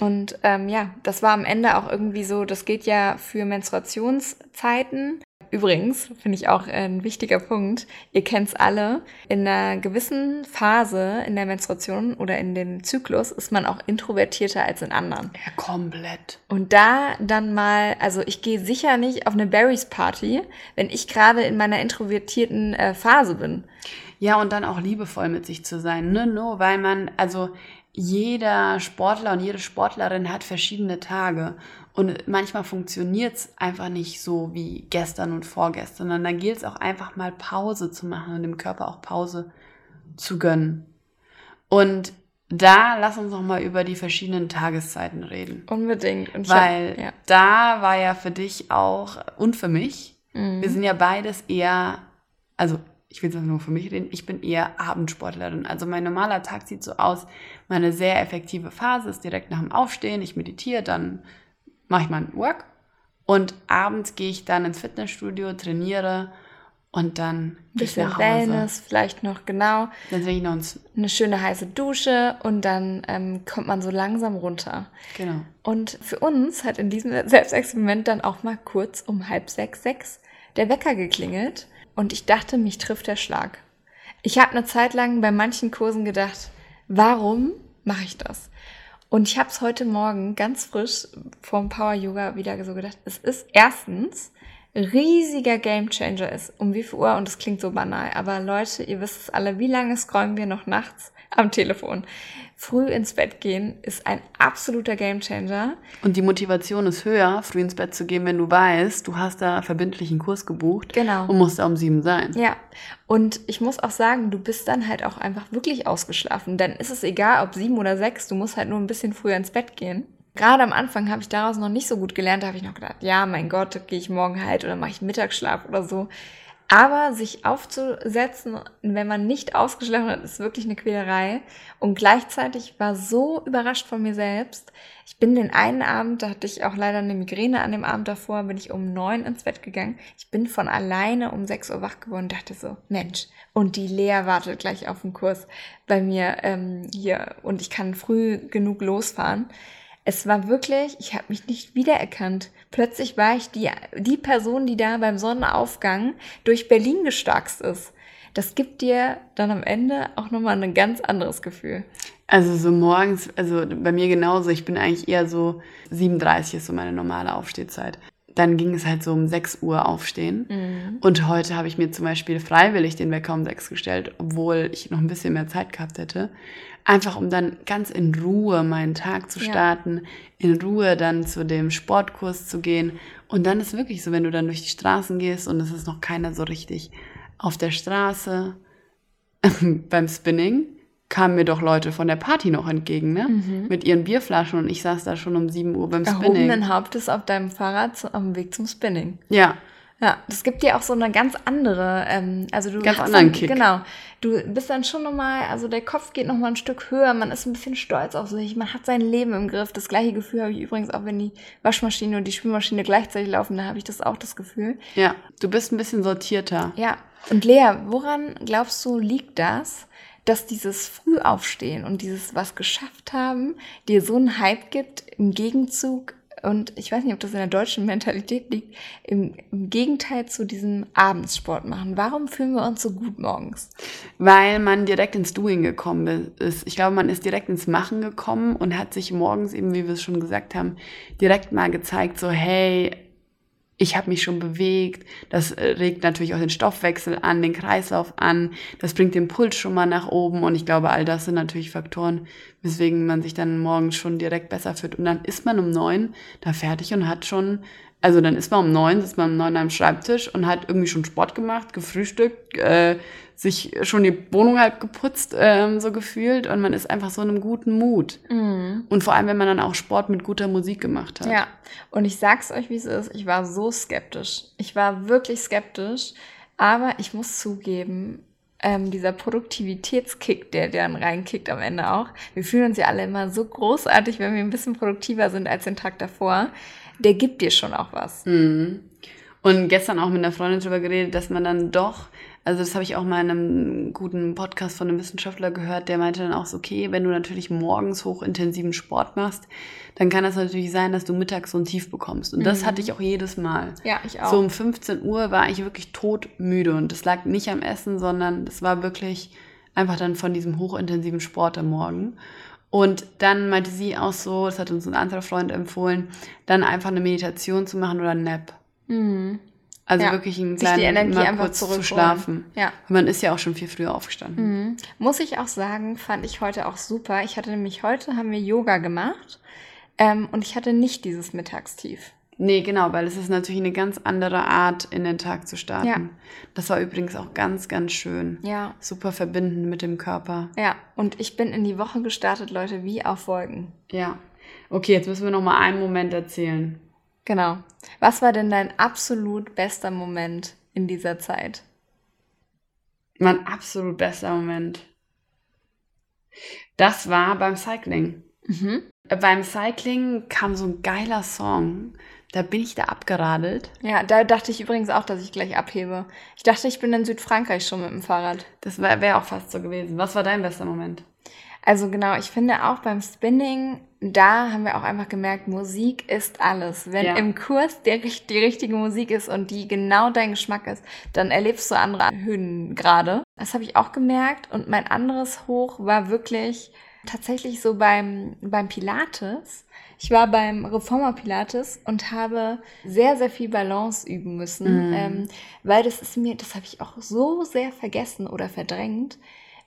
Und ähm, ja, das war am Ende auch irgendwie so, das geht ja für Menstruationszeiten. Übrigens, finde ich auch ein wichtiger Punkt, ihr kennt's alle, in einer gewissen Phase in der Menstruation oder in dem Zyklus ist man auch introvertierter als in anderen. ja komplett. Und da dann mal, also ich gehe sicher nicht auf eine Berries Party, wenn ich gerade in meiner introvertierten äh, Phase bin. Ja, und dann auch liebevoll mit sich zu sein. Ne? Nur weil man, also jeder Sportler und jede Sportlerin hat verschiedene Tage. Und manchmal funktioniert es einfach nicht so wie gestern und vorgestern. Und dann gilt es auch einfach mal Pause zu machen und dem Körper auch Pause zu gönnen. Und da lass uns noch mal über die verschiedenen Tageszeiten reden. Unbedingt. Und Weil hab, ja. da war ja für dich auch und für mich, mhm. wir sind ja beides eher, also ich will es nur für mich reden, ich bin eher Abendsportlerin. Also mein normaler Tag sieht so aus, meine sehr effektive Phase ist direkt nach dem Aufstehen, ich meditiere, dann mache ich mein Work und abends gehe ich dann ins Fitnessstudio, trainiere und dann bisschen nach Hause. Wellness, vielleicht noch genau. Dann sehe ich noch uns. eine schöne heiße Dusche und dann ähm, kommt man so langsam runter. Genau. Und für uns hat in diesem Selbstexperiment dann auch mal kurz um halb sechs, sechs der Wecker geklingelt und ich dachte, mich trifft der Schlag. Ich habe eine Zeit lang bei manchen Kursen gedacht, warum mache ich das? Und ich habe es heute Morgen ganz frisch vom Power Yoga wieder so gedacht. Es ist erstens riesiger Gamechanger ist. Um wie viel Uhr? Und das klingt so banal. Aber Leute, ihr wisst es alle, wie lange scrollen wir noch nachts am Telefon? Früh ins Bett gehen ist ein absoluter Gamechanger. Und die Motivation ist höher, früh ins Bett zu gehen, wenn du weißt, du hast da verbindlichen Kurs gebucht. Genau. Und musst da um sieben sein. Ja. Und ich muss auch sagen, du bist dann halt auch einfach wirklich ausgeschlafen. Dann ist es egal, ob sieben oder sechs, du musst halt nur ein bisschen früher ins Bett gehen. Gerade am Anfang habe ich daraus noch nicht so gut gelernt. Da habe ich noch gedacht, ja, mein Gott, gehe ich morgen halt oder mache ich Mittagsschlaf oder so. Aber sich aufzusetzen, wenn man nicht ausgeschlafen hat, ist wirklich eine Quälerei. Und gleichzeitig war so überrascht von mir selbst. Ich bin den einen Abend, da hatte ich auch leider eine Migräne an dem Abend davor, bin ich um neun ins Bett gegangen. Ich bin von alleine um sechs Uhr wach geworden und dachte so, Mensch, und die Lea wartet gleich auf den Kurs bei mir ähm, hier und ich kann früh genug losfahren. Es war wirklich, ich habe mich nicht wiedererkannt. Plötzlich war ich die, die Person, die da beim Sonnenaufgang durch Berlin gestarkst ist. Das gibt dir dann am Ende auch nochmal ein ganz anderes Gefühl. Also so morgens, also bei mir genauso, ich bin eigentlich eher so 37 ist so meine normale Aufstehzeit. Dann ging es halt so um 6 Uhr aufstehen. Mhm. Und heute habe ich mir zum Beispiel freiwillig den Wecker um 6 gestellt, obwohl ich noch ein bisschen mehr Zeit gehabt hätte. Einfach um dann ganz in Ruhe meinen Tag zu starten, ja. in Ruhe dann zu dem Sportkurs zu gehen. Und dann ist wirklich so, wenn du dann durch die Straßen gehst und es ist noch keiner so richtig auf der Straße beim Spinning, kamen mir doch Leute von der Party noch entgegen, ne? Mhm. Mit ihren Bierflaschen und ich saß da schon um 7 Uhr beim Spinning. Erhobenen Hauptes auf deinem Fahrrad zu, am Weg zum Spinning. Ja. Ja, das gibt dir auch so eine ganz andere, ähm, also du ganz anderen dann, Kick. Genau, du bist dann schon nochmal, also der Kopf geht nochmal ein Stück höher, man ist ein bisschen stolz auf sich, man hat sein Leben im Griff. Das gleiche Gefühl habe ich übrigens auch, wenn die Waschmaschine und die Spülmaschine gleichzeitig laufen, da habe ich das auch das Gefühl. Ja, du bist ein bisschen sortierter. Ja, und Lea, woran glaubst du liegt das? dass dieses Frühaufstehen und dieses was geschafft haben dir so einen Hype gibt im Gegenzug und ich weiß nicht, ob das in der deutschen Mentalität liegt, im, im, Gegenteil zu diesem Abendssport machen. Warum fühlen wir uns so gut morgens? Weil man direkt ins Doing gekommen ist. Ich glaube, man ist direkt ins Machen gekommen und hat sich morgens eben, wie wir es schon gesagt haben, direkt mal gezeigt, so hey, ich habe mich schon bewegt. Das äh, regt natürlich auch den Stoffwechsel an, den Kreislauf an. Das bringt den Puls schon mal nach oben. Und ich glaube, all das sind natürlich Faktoren, weswegen man sich dann morgens schon direkt besser fühlt. Und dann ist man um neun da fertig und hat schon also dann ist man um neun, sitzt man um neun am Schreibtisch und hat irgendwie schon Sport gemacht, gefrühstückt, äh, sich schon die Wohnung halt geputzt, ähm, so gefühlt. Und man ist einfach so in einem guten Mut. Mhm. Und vor allem, wenn man dann auch Sport mit guter Musik gemacht hat. Ja, und ich sag's euch, wie es ist. Ich war so skeptisch. Ich war wirklich skeptisch. Aber ich muss zugeben, ähm, dieser Produktivitätskick, der dann reinkickt am Ende auch. Wir fühlen uns ja alle immer so großartig, wenn wir ein bisschen produktiver sind als den Tag davor der gibt dir schon auch was. Mhm. Und gestern auch mit einer Freundin darüber geredet, dass man dann doch, also das habe ich auch mal in einem guten Podcast von einem Wissenschaftler gehört, der meinte dann auch so, okay, wenn du natürlich morgens hochintensiven Sport machst, dann kann das natürlich sein, dass du mittags so ein Tief bekommst. Und das mhm. hatte ich auch jedes Mal. Ja, ich auch. So um 15 Uhr war ich wirklich todmüde und das lag nicht am Essen, sondern das war wirklich einfach dann von diesem hochintensiven Sport am Morgen. Und dann meinte sie auch so, das hat uns ein anderer Freund empfohlen, dann einfach eine Meditation zu machen oder ein Nap. Mhm. Also Ja. wirklich einen Sich die kleinen Energie mal einfach kurz zu schlafen. Ja. Man ist ja auch schon viel früher aufgestanden. Mhm. Muss ich auch sagen, fand ich heute auch super. Ich hatte nämlich heute, haben wir Yoga gemacht ähm, und ich hatte nicht dieses Mittagstief. Nee, genau, weil es ist natürlich eine ganz andere Art, in den Tag zu starten. Ja. Das war übrigens auch ganz, ganz schön. Ja. Super verbindend mit dem Körper. Ja, und ich bin in die Woche gestartet, Leute, wie auf Wolken. Ja. Okay, jetzt müssen wir noch mal einen Moment erzählen. Genau. Was war denn dein absolut bester Moment in dieser Zeit? Mein absolut bester Moment. Das war beim Cycling. Mhm. Beim Cycling kam so ein geiler Song. Da bin ich da abgeradelt. Ja, da dachte ich übrigens auch, dass ich gleich abhebe. Ich dachte, ich bin in Südfrankreich schon mit dem Fahrrad. Das wäre auch fast so gewesen. Was war dein bester Moment? Also genau, ich finde auch beim Spinning, da haben wir auch einfach gemerkt, Musik ist alles. Wenn Ja. im Kurs der, die richtige Musik ist und die genau dein Geschmack ist, dann erlebst du andere Höhengrade. Das habe ich auch gemerkt. Und mein anderes Hoch war wirklich tatsächlich so beim, beim Pilates. Ich war beim Reformer Pilates und habe sehr, sehr viel Balance üben müssen, Mhm. ähm, weil das ist mir, das habe ich auch so sehr vergessen oder verdrängt.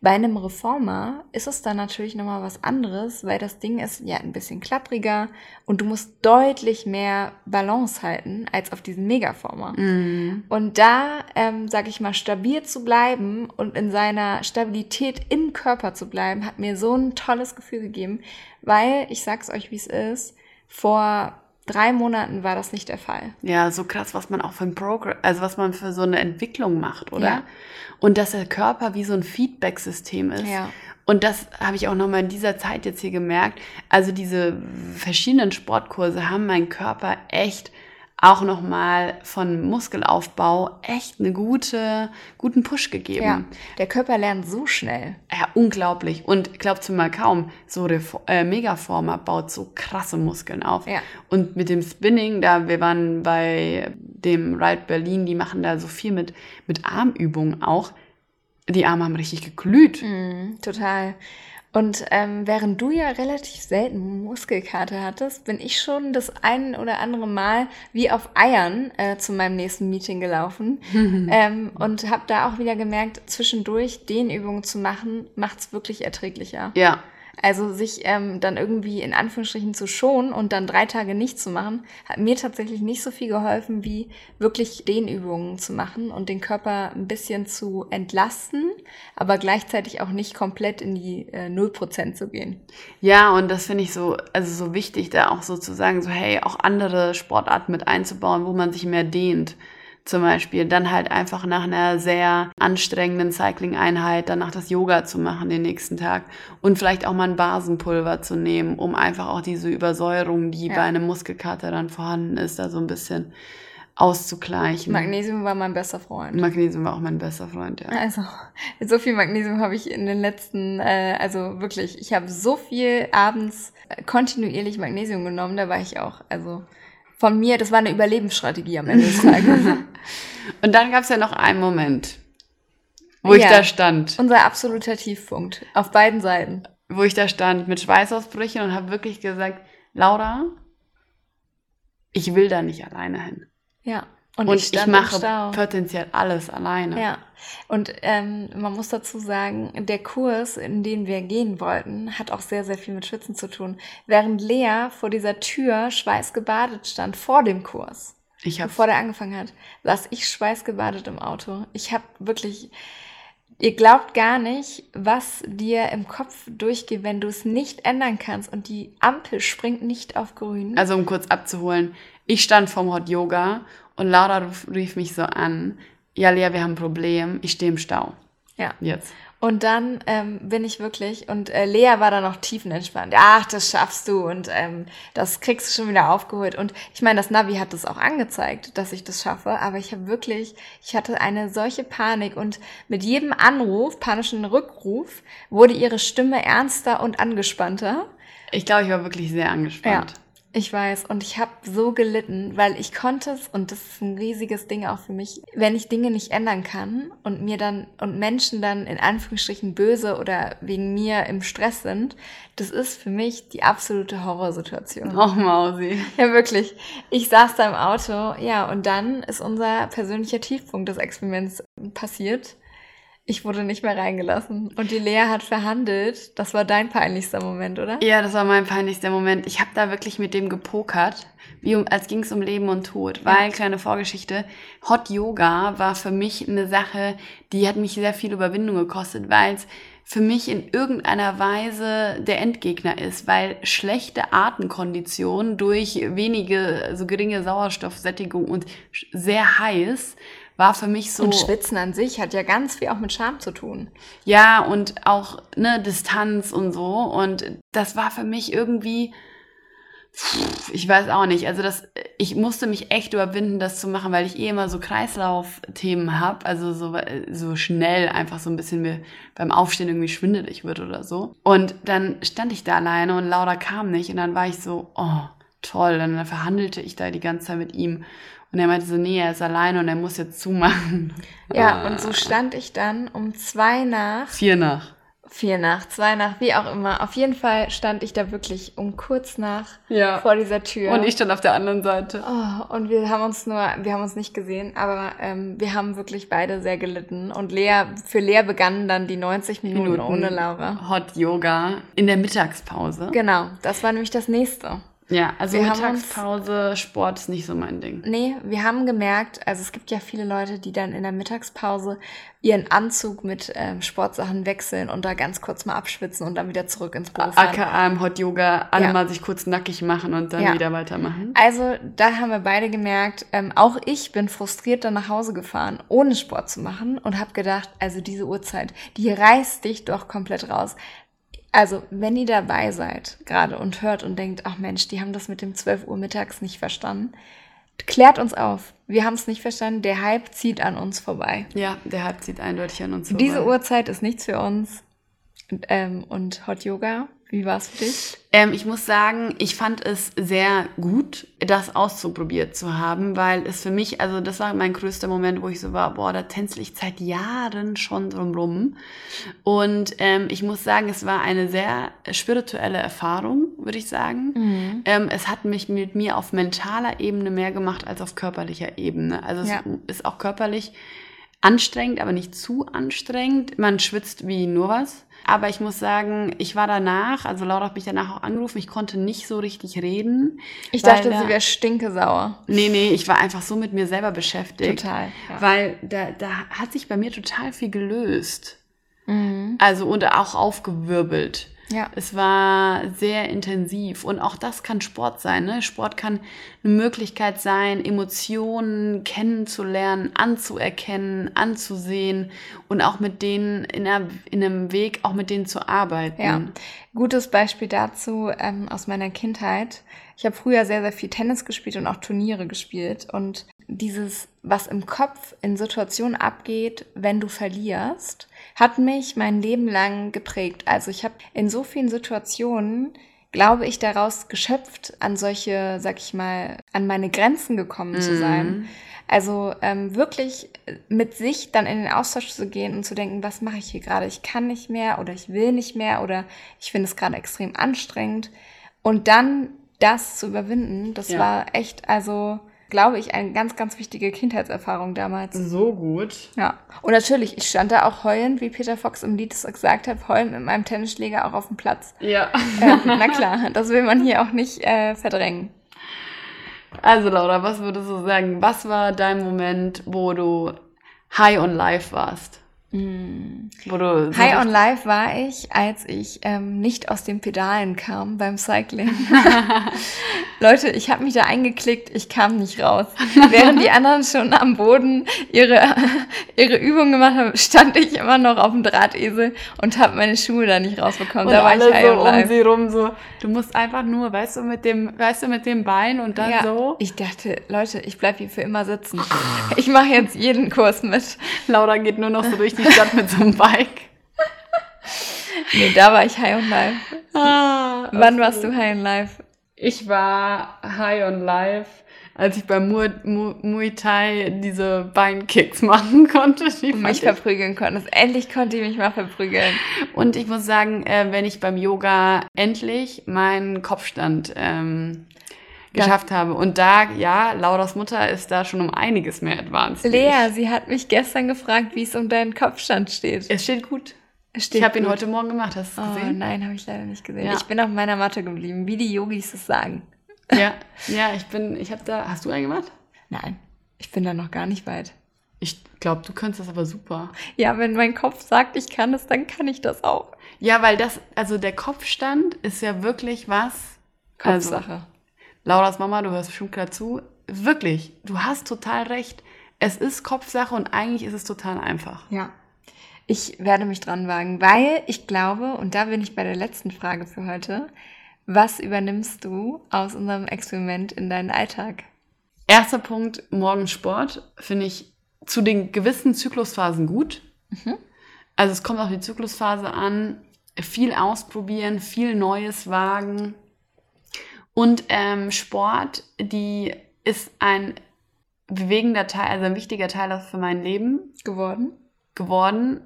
Bei einem Reformer ist es dann natürlich nochmal was anderes, weil das Ding ist ja ein bisschen klappriger und du musst deutlich mehr Balance halten als auf diesem Megaformer. Mhm. Und da, ähm, sag ich mal, stabil zu bleiben und in seiner Stabilität im Körper zu bleiben, hat mir so ein tolles Gefühl gegeben, weil, ich sag's euch, wie es ist, vor drei Monaten war das nicht der Fall. Ja, so krass, was man auch für ein Progress, also was man für so eine Entwicklung macht, oder? Ja. Und dass der Körper wie so ein Feedback-System ist. Ja. Und das habe ich auch nochmal in dieser Zeit jetzt hier gemerkt. Also diese verschiedenen Sportkurse haben meinen Körper echt auch nochmal von Muskelaufbau echt eine gute, guten Push gegeben. Ja, der Körper lernt so schnell. Ja, unglaublich. Und glaubst du mal kaum, so Refo äh, Megaformer baut so krasse Muskeln auf. Ja. Und mit dem Spinning, da wir waren bei dem Ride Berlin, die machen da so viel mit, mit Armübungen auch. Die Arme haben richtig geglüht. Mhm, total. Und ähm, während du ja relativ selten Muskelkater hattest, bin ich schon das ein oder andere Mal wie auf Eiern äh, zu meinem nächsten Meeting gelaufen ähm, und habe da auch wieder gemerkt, zwischendurch Dehnübungen zu machen, macht's wirklich erträglicher. Ja, Also sich ähm, dann irgendwie in Anführungsstrichen zu schonen und dann drei Tage nicht zu machen, hat mir tatsächlich nicht so viel geholfen, wie wirklich Dehnübungen zu machen und den Körper ein bisschen zu entlasten, aber gleichzeitig auch nicht komplett in die äh, 0% zu gehen. Ja, und das finde ich so, also so wichtig, da auch so zu sagen, so hey, auch andere Sportarten mit einzubauen, wo man sich mehr dehnt. Zum Beispiel dann halt einfach nach einer sehr anstrengenden Cycling-Einheit danach das Yoga zu machen den nächsten Tag und vielleicht auch mal ein Basenpulver zu nehmen, um einfach auch diese Übersäuerung, die Ja. bei einem Muskelkater dann vorhanden ist, da so ein bisschen auszugleichen. Magnesium war mein bester Freund. Magnesium war auch mein bester Freund, ja. Also, so viel Magnesium habe ich in den letzten, äh, also wirklich, ich habe so viel abends kontinuierlich Magnesium genommen, da war ich auch, also von mir, das war eine Überlebensstrategie am Ende des Tages. Und dann gab es ja noch einen Moment, wo ich Ja. da stand. Unser absoluter Tiefpunkt auf beiden Seiten. wo ich da stand mit Schweißausbrüchen und habe wirklich gesagt, Laura, ich will da nicht alleine hin. Ja. Und, Und, ich, im mache potenziell alles alleine. Ja, und ähm, man muss dazu sagen, der Kurs, in den wir gehen wollten, hat auch sehr, sehr viel mit Schwitzen zu tun. Während Lea vor dieser Tür schweißgebadet stand, vor dem Kurs, Ich habe bevor der angefangen hat, saß ich schweißgebadet im Auto. Ich habe wirklich, ihr glaubt gar nicht, was dir im Kopf durchgeht, wenn du es nicht ändern kannst und die Ampel springt nicht auf grün. also um kurz abzuholen, ich stand vorm Hot Yoga und Laura ruf, rief mich so an, ja Lea, wir haben ein Problem, ich stehe im Stau. ja. Jetzt. Und dann ähm, bin ich wirklich, und äh, Lea war da noch tiefenentspannt. Ach, das schaffst du und ähm, das kriegst du schon wieder aufgeholt. Und ich meine, das Navi hat das auch angezeigt, dass ich das schaffe, aber ich habe wirklich, ich hatte eine solche Panik und mit jedem Anruf, panischen Rückruf, wurde ihre Stimme ernster und angespannter. Ich glaube, ich war wirklich sehr angespannt. Ich weiß und ich habe so gelitten, weil ich konnte es und das ist ein riesiges Ding auch für mich, wenn ich Dinge nicht ändern kann und mir dann und Menschen dann in Anführungsstrichen böse oder wegen mir im Stress sind, das ist für mich die absolute Horrorsituation. Oh Mausi. Ja, wirklich. Ich saß da im Auto, ja, und dann ist unser persönlicher Tiefpunkt des Experiments passiert. Ich wurde nicht mehr reingelassen. Und die Lea hat verhandelt. Das war dein peinlichster Moment, oder? Ja, das war mein peinlichster Moment. Ich habe da wirklich mit dem gepokert, wie um, als ging es um Leben und Tod. Weil, kleine Vorgeschichte, Hot Yoga war für mich eine Sache, die hat mich sehr viel Überwindung gekostet, weil es für mich in irgendeiner Weise der Endgegner ist, weil schlechte Atemkonditionen durch wenige, so geringe Sauerstoffsättigung und sehr heiß war für mich so. Und Schwitzen an sich hat ja ganz viel auch mit Scham zu tun. Ja, und auch ne, Distanz und so. Und das war für mich irgendwie. Ich weiß auch nicht. Also das, ich musste mich echt überwinden, das zu machen, weil ich eh immer so Kreislaufthemen habe. Also so, so schnell einfach so ein bisschen mir beim Aufstehen irgendwie schwindelig wird oder so. Und dann stand ich da alleine und Laura kam nicht. Und dann war ich so, oh, toll. Dann verhandelte ich da die ganze Zeit mit ihm. Und er meinte so, nee, er ist alleine und er muss jetzt zumachen. Ja, ah. und so stand ich dann um zwei nach. Vier nach. Vier nach, zwei nach, wie auch immer. Auf jeden Fall stand ich da wirklich um kurz nach ja. vor dieser Tür. Und ich stand auf der anderen Seite. Oh, und wir haben uns nur, wir haben uns nicht gesehen, aber ähm, wir haben wirklich beide sehr gelitten. Und Lea, für Lea begannen dann die 90 Minuten, Minuten ohne Laura. Hot Yoga in der Mittagspause. Genau, das war nämlich das nächste. Ja, also wir Mittagspause, uns, Sport ist nicht so mein Ding. Nee, wir haben gemerkt, also es gibt ja viele Leute, die dann in der Mittagspause ihren Anzug mit ähm, Sportsachen wechseln und da ganz kurz mal abschwitzen und dann wieder zurück ins Büro fahren. AKA im Hot Yoga, alle ja. mal sich kurz nackig machen und dann ja. wieder weitermachen. Also da haben wir beide gemerkt, ähm, auch ich bin frustriert dann nach Hause gefahren, ohne Sport zu machen und habe gedacht, also diese Uhrzeit, die reißt dich doch komplett raus. Also, wenn ihr dabei seid gerade und hört und denkt, ach Mensch, die haben das mit dem 12 Uhr mittags nicht verstanden, klärt uns auf. Wir haben es nicht verstanden. Der Hype zieht an uns vorbei. Ja, der Hype zieht eindeutig an uns vorbei. Diese Uhrzeit ist nichts für uns. Und, ähm, und Hot Yoga wie war es für dich? Ähm, ich muss sagen, ich fand es sehr gut, das auszuprobiert zu haben, weil es für mich, also das war mein größter Moment, wo ich so war, boah, da tänzel ich seit Jahren schon drumrum. Und ähm, ich muss sagen, es war eine sehr spirituelle Erfahrung, würde ich sagen. Mhm. Ähm, es hat mich mit mir auf mentaler Ebene mehr gemacht als auf körperlicher Ebene. Also es ja. ist auch körperlich anstrengend, aber nicht zu anstrengend. Man schwitzt wie nur was. Aber ich muss sagen, ich war danach, also Laura hat mich danach auch angerufen, ich konnte nicht so richtig reden. Ich dachte, da, sie wäre stinkesauer. Nee, nee, ich war einfach so mit mir selber beschäftigt. Total. Ja. Weil da, da hat sich bei mir total viel gelöst. Mhm. Also und auch aufgewirbelt. Ja. Es war sehr intensiv und auch das kann Sport sein. Ne? Sport kann eine Möglichkeit sein, Emotionen kennenzulernen, anzuerkennen, anzusehen und auch mit denen in, einer, in einem Weg, auch mit denen zu arbeiten. Ja. Gutes Beispiel dazu ähm, aus meiner Kindheit. Ich habe früher sehr, sehr viel Tennis gespielt und auch Turniere gespielt. Und dieses, was im Kopf in Situationen abgeht, wenn du verlierst, hat mich mein Leben lang geprägt. Also ich habe in so vielen Situationen, glaube ich, daraus geschöpft, an solche, sag ich mal, an meine Grenzen gekommen zu sein. Mhm. Also ähm, wirklich mit sich dann in den Austausch zu gehen und zu denken, was mache ich hier gerade? Ich kann nicht mehr oder ich will nicht mehr oder ich finde es gerade extrem anstrengend. Und dann das zu überwinden, das ja. war echt, also glaube ich, eine ganz, ganz wichtige Kindheitserfahrung damals. So gut. Ja. Und natürlich, ich stand da auch heulend, wie Peter Fox im Lied es gesagt hat, heulend mit meinem Tennisschläger auch auf dem Platz. Ja. Ähm, na klar, das will man hier auch nicht äh, verdrängen. Also Laura, was würdest du sagen? Was war dein Moment, wo du high on life warst? Mm. Wo du so High on Life war ich, als ich ähm, nicht aus den Pedalen kam beim Cycling. Leute, ich habe mich da eingeklickt, ich kam nicht raus. Während die anderen schon am Boden ihre, ihre Übungen gemacht haben, stand ich immer noch auf dem Drahtesel und habe meine Schuhe da nicht rausbekommen. Und da war alle ich high so on life. um sie rum so, du musst einfach nur, weißt du, mit dem, weißt du, mit dem Bein und dann ja, so. Ich dachte, Leute, ich bleib hier für immer sitzen. Ich mache jetzt jeden Kurs mit. Laura geht nur noch so durch die Stadt mit so einem Bike. Nee, da war ich high on life. Ah, Wann warst du high on life? ich war high on life, als ich beim Muay, Muay Thai diese Beinkicks machen konnte. Die und mich verprügeln konnte. Endlich konnte ich mich mal verprügeln. Und ich muss sagen, äh, wenn ich beim Yoga endlich meinen Kopfstand ähm, geschafft habe. Und da, ja, Lauras Mutter ist da schon um einiges mehr advanced. Lea, sie hat mich gestern gefragt, wie es um deinen Kopfstand steht. Es steht gut. Es steht ich habe ihn heute Morgen gemacht, hast du es oh, gesehen? Nein, habe ich leider nicht gesehen. Ja. Ich bin auf meiner Matte geblieben, wie die Yogis es sagen. Ja, ja, ich bin, ich habe da, hast du einen gemacht? Nein, ich bin da noch gar nicht weit. Ich glaube, du kannst das aber super. Ja, wenn mein Kopf sagt, ich kann es, dann kann ich das auch. Ja, weil das, also der Kopfstand ist ja wirklich was. Kopfsache. Also, Lauras Mama, du hörst bestimmt gerade zu. Wirklich, du hast total recht. Es ist Kopfsache und eigentlich ist es total einfach. Ja. Ich werde mich dran wagen, weil ich glaube, und da bin ich bei der letzten Frage für heute, was übernimmst du aus unserem Experiment in deinen Alltag? Erster Punkt, morgen Sport, finde ich zu den gewissen Zyklusphasen gut. Mhm. Also es kommt auf die Zyklusphase an, viel ausprobieren, viel Neues wagen. Und ähm, Sport, die ist ein bewegender Teil, also ein wichtiger Teil für mein Leben geworden. Geworden.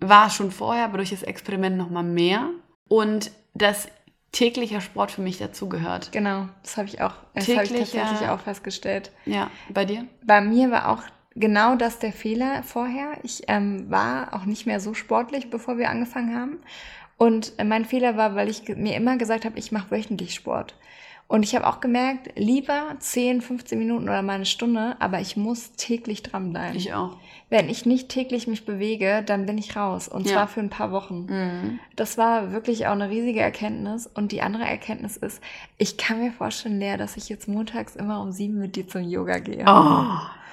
War schon vorher, aber durch das Experiment nochmal mehr. Und dass täglicher Sport für mich dazugehört. Genau, das habe ich auch, das habe ich tatsächlich auch festgestellt. Ja, bei dir? Bei mir war auch genau das der Fehler vorher. Ich ähm, war auch nicht mehr so sportlich, bevor wir angefangen haben. Und äh, mein Fehler war, weil ich mir immer gesagt habe, ich mache wöchentlich Sport. Und ich habe auch gemerkt, lieber 10, 15 Minuten oder mal eine Stunde, aber ich muss täglich dranbleiben. Ich auch. Wenn ich nicht täglich mich bewege, dann bin ich raus. Und ja. zwar für ein paar Wochen. Mhm. Das war wirklich auch eine riesige Erkenntnis. Und die andere Erkenntnis ist, ich kann mir vorstellen, Lea, dass ich jetzt montags immer um sieben mit dir zum Yoga gehe. Oh,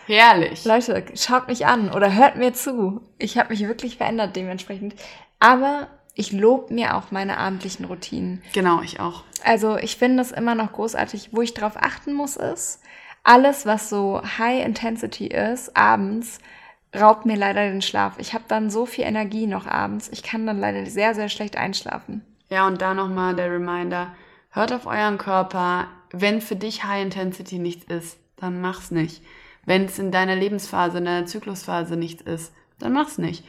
herrlich. Leute, schaut mich an oder hört mir zu. Ich habe mich wirklich verändert dementsprechend. Aber ich lobe mir auch meine abendlichen Routinen. Genau, ich auch. Also ich finde es immer noch großartig. Wo ich drauf achten muss, ist, alles, was so High Intensity ist, abends, raubt mir leider den Schlaf. Ich habe dann so viel Energie noch abends. Ich kann dann leider sehr, sehr schlecht einschlafen. Ja, und da nochmal der Reminder. Hört auf euren Körper. Wenn für dich High Intensity nichts ist, dann mach's nicht. Wenn es in deiner Lebensphase, in deiner Zyklusphase nichts ist, dann mach's nicht.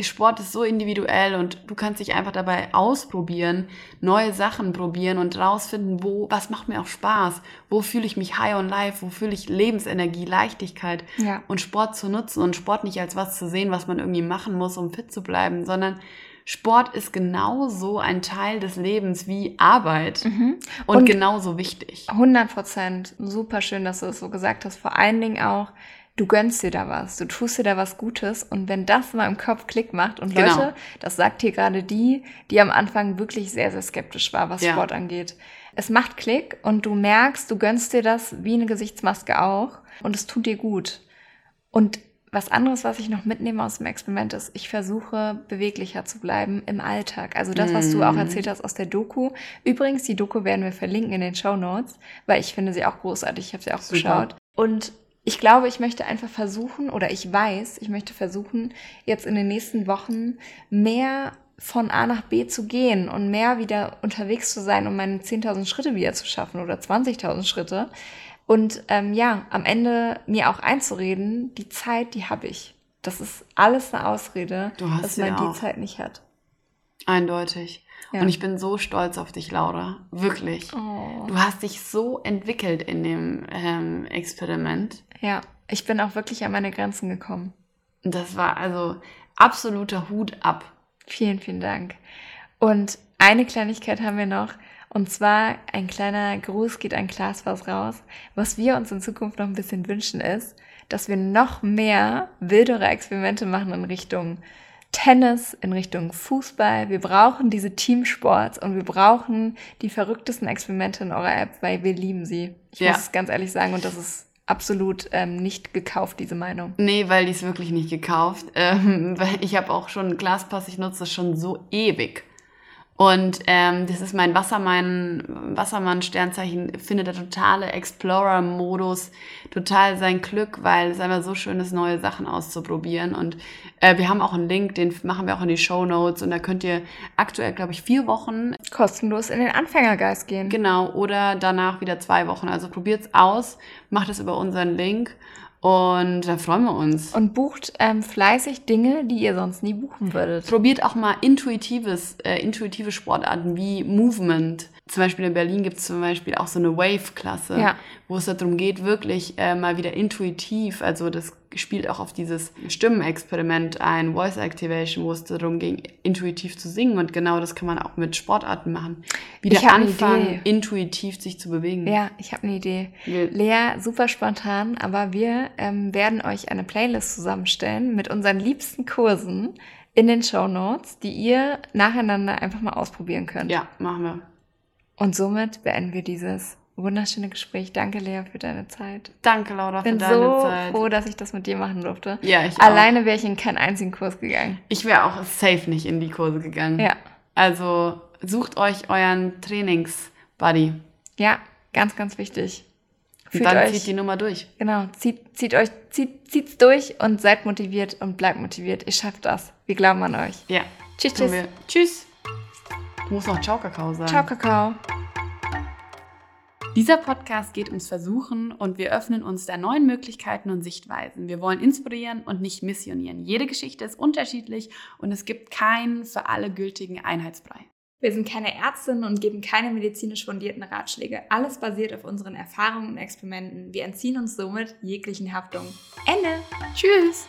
Sport ist so individuell und du kannst dich einfach dabei ausprobieren, neue Sachen probieren und rausfinden, wo, was macht mir auch Spaß, wo fühle ich mich high on life, wo fühle ich Lebensenergie, Leichtigkeit ja. und Sport zu nutzen und Sport nicht als was zu sehen, was man irgendwie machen muss, um fit zu bleiben, sondern Sport ist genauso ein Teil des Lebens wie Arbeit mhm. und, und genauso wichtig. 100 Prozent. Super schön, dass du es so gesagt hast. Vor allen Dingen auch, du gönnst dir da was, du tust dir da was Gutes und wenn das mal im Kopf Klick macht und genau. Leute, das sagt hier gerade die, die am Anfang wirklich sehr, sehr skeptisch war, was ja. Sport angeht. Es macht Klick und du merkst, du gönnst dir das wie eine Gesichtsmaske auch und es tut dir gut. Und was anderes, was ich noch mitnehme aus dem Experiment ist, ich versuche beweglicher zu bleiben im Alltag. Also das, was du auch mhm. erzählt hast aus der Doku. Übrigens, die Doku werden wir verlinken in den Show Notes, weil ich finde sie auch großartig. Ich habe sie auch Super. geschaut. Und ich glaube, ich möchte einfach versuchen, oder ich weiß, ich möchte versuchen, jetzt in den nächsten Wochen mehr von A nach B zu gehen und mehr wieder unterwegs zu sein, um meine 10.000 Schritte wieder zu schaffen oder 20.000 Schritte. Und ähm, ja, am Ende mir auch einzureden, die Zeit, die habe ich. Das ist alles eine Ausrede, dass man die Zeit nicht hat. Eindeutig. Ja. Und ich bin so stolz auf dich, Laura. Wirklich. Oh. Du hast dich so entwickelt in dem ähm, Experiment. Ja, ich bin auch wirklich an meine Grenzen gekommen. Das war also absoluter Hut ab. Vielen, vielen Dank. Und eine Kleinigkeit haben wir noch. Und zwar ein kleiner Gruß geht an Klaas was raus. Was wir uns in Zukunft noch ein bisschen wünschen ist, dass wir noch mehr wildere Experimente machen in Richtung Tennis, in Richtung Fußball. Wir brauchen diese Teamsports und wir brauchen die verrücktesten Experimente in eurer App, weil wir lieben sie. Ich ja. muss es ganz ehrlich sagen und das ist absolut ähm, nicht gekauft, diese Meinung. Nee, weil die ist wirklich nicht gekauft. Ähm, ich habe auch schon Glaspass, ich nutze das schon so ewig. Und ähm, das ist mein Wassermann, Wassermann-Sternzeichen, findet der totale Explorer-Modus, total sein Glück, weil es einfach so schön ist, neue Sachen auszuprobieren. Und äh, wir haben auch einen Link, den machen wir auch in die Show Notes. Und da könnt ihr aktuell, glaube ich, vier Wochen kostenlos in den Anfängergeist gehen. Genau, oder danach wieder zwei Wochen. Also probiert's aus, macht es über unseren Link. Und da freuen wir uns. Und bucht ähm, fleißig Dinge, die ihr sonst nie buchen würdet. Probiert auch mal intuitives, äh, intuitive Sportarten wie Movement. Zum Beispiel in Berlin gibt es zum Beispiel auch so eine Wave-Klasse, Ja. Wo es darum geht, wirklich äh, mal wieder intuitiv, also das spielt auch auf dieses Stimmenexperiment ein, Voice Activation, wo es darum ging, intuitiv zu singen. Und genau das kann man auch mit Sportarten machen. Wieder anfangen, intuitiv sich zu bewegen. Ja, ich habe eine Idee. Wir- Lea, super spontan, aber wir ähm, werden euch eine Playlist zusammenstellen mit unseren liebsten Kursen in den Show Notes, die ihr nacheinander einfach mal ausprobieren könnt. ja, machen wir. Und somit beenden wir dieses wunderschöne Gespräch. Danke, Lea, für deine Zeit. Danke, Laura, Ich bin für deine so Zeit. froh, dass ich das mit dir machen durfte. Ja, ich. Alleine wäre ich in keinen einzigen Kurs gegangen. Ich wäre auch safe nicht in die Kurse gegangen. Ja, Also sucht euch euren Trainings-Buddy. ja, ganz, ganz wichtig. Und Fühlt dann euch, zieht die Nummer durch. genau, zieht, zieht euch, zieht, zieht's durch und seid motiviert und bleibt motiviert. Ihr schafft das. Wir glauben an euch. Ja. Tschüss, tschüss. Tschüss. Du musst noch Ciao Kakao sagen. Ciao, Kakao. Dieser Podcast geht ums Versuchen und wir öffnen uns der neuen Möglichkeiten und Sichtweisen. Wir wollen inspirieren und nicht missionieren. Jede Geschichte ist unterschiedlich und es gibt keinen für alle gültigen Einheitsbrei. Wir sind keine Ärztinnen und geben keine medizinisch fundierten Ratschläge. Alles basiert auf unseren Erfahrungen und Experimenten. Wir entziehen uns somit jeglichen Haftung. Ende. Tschüss!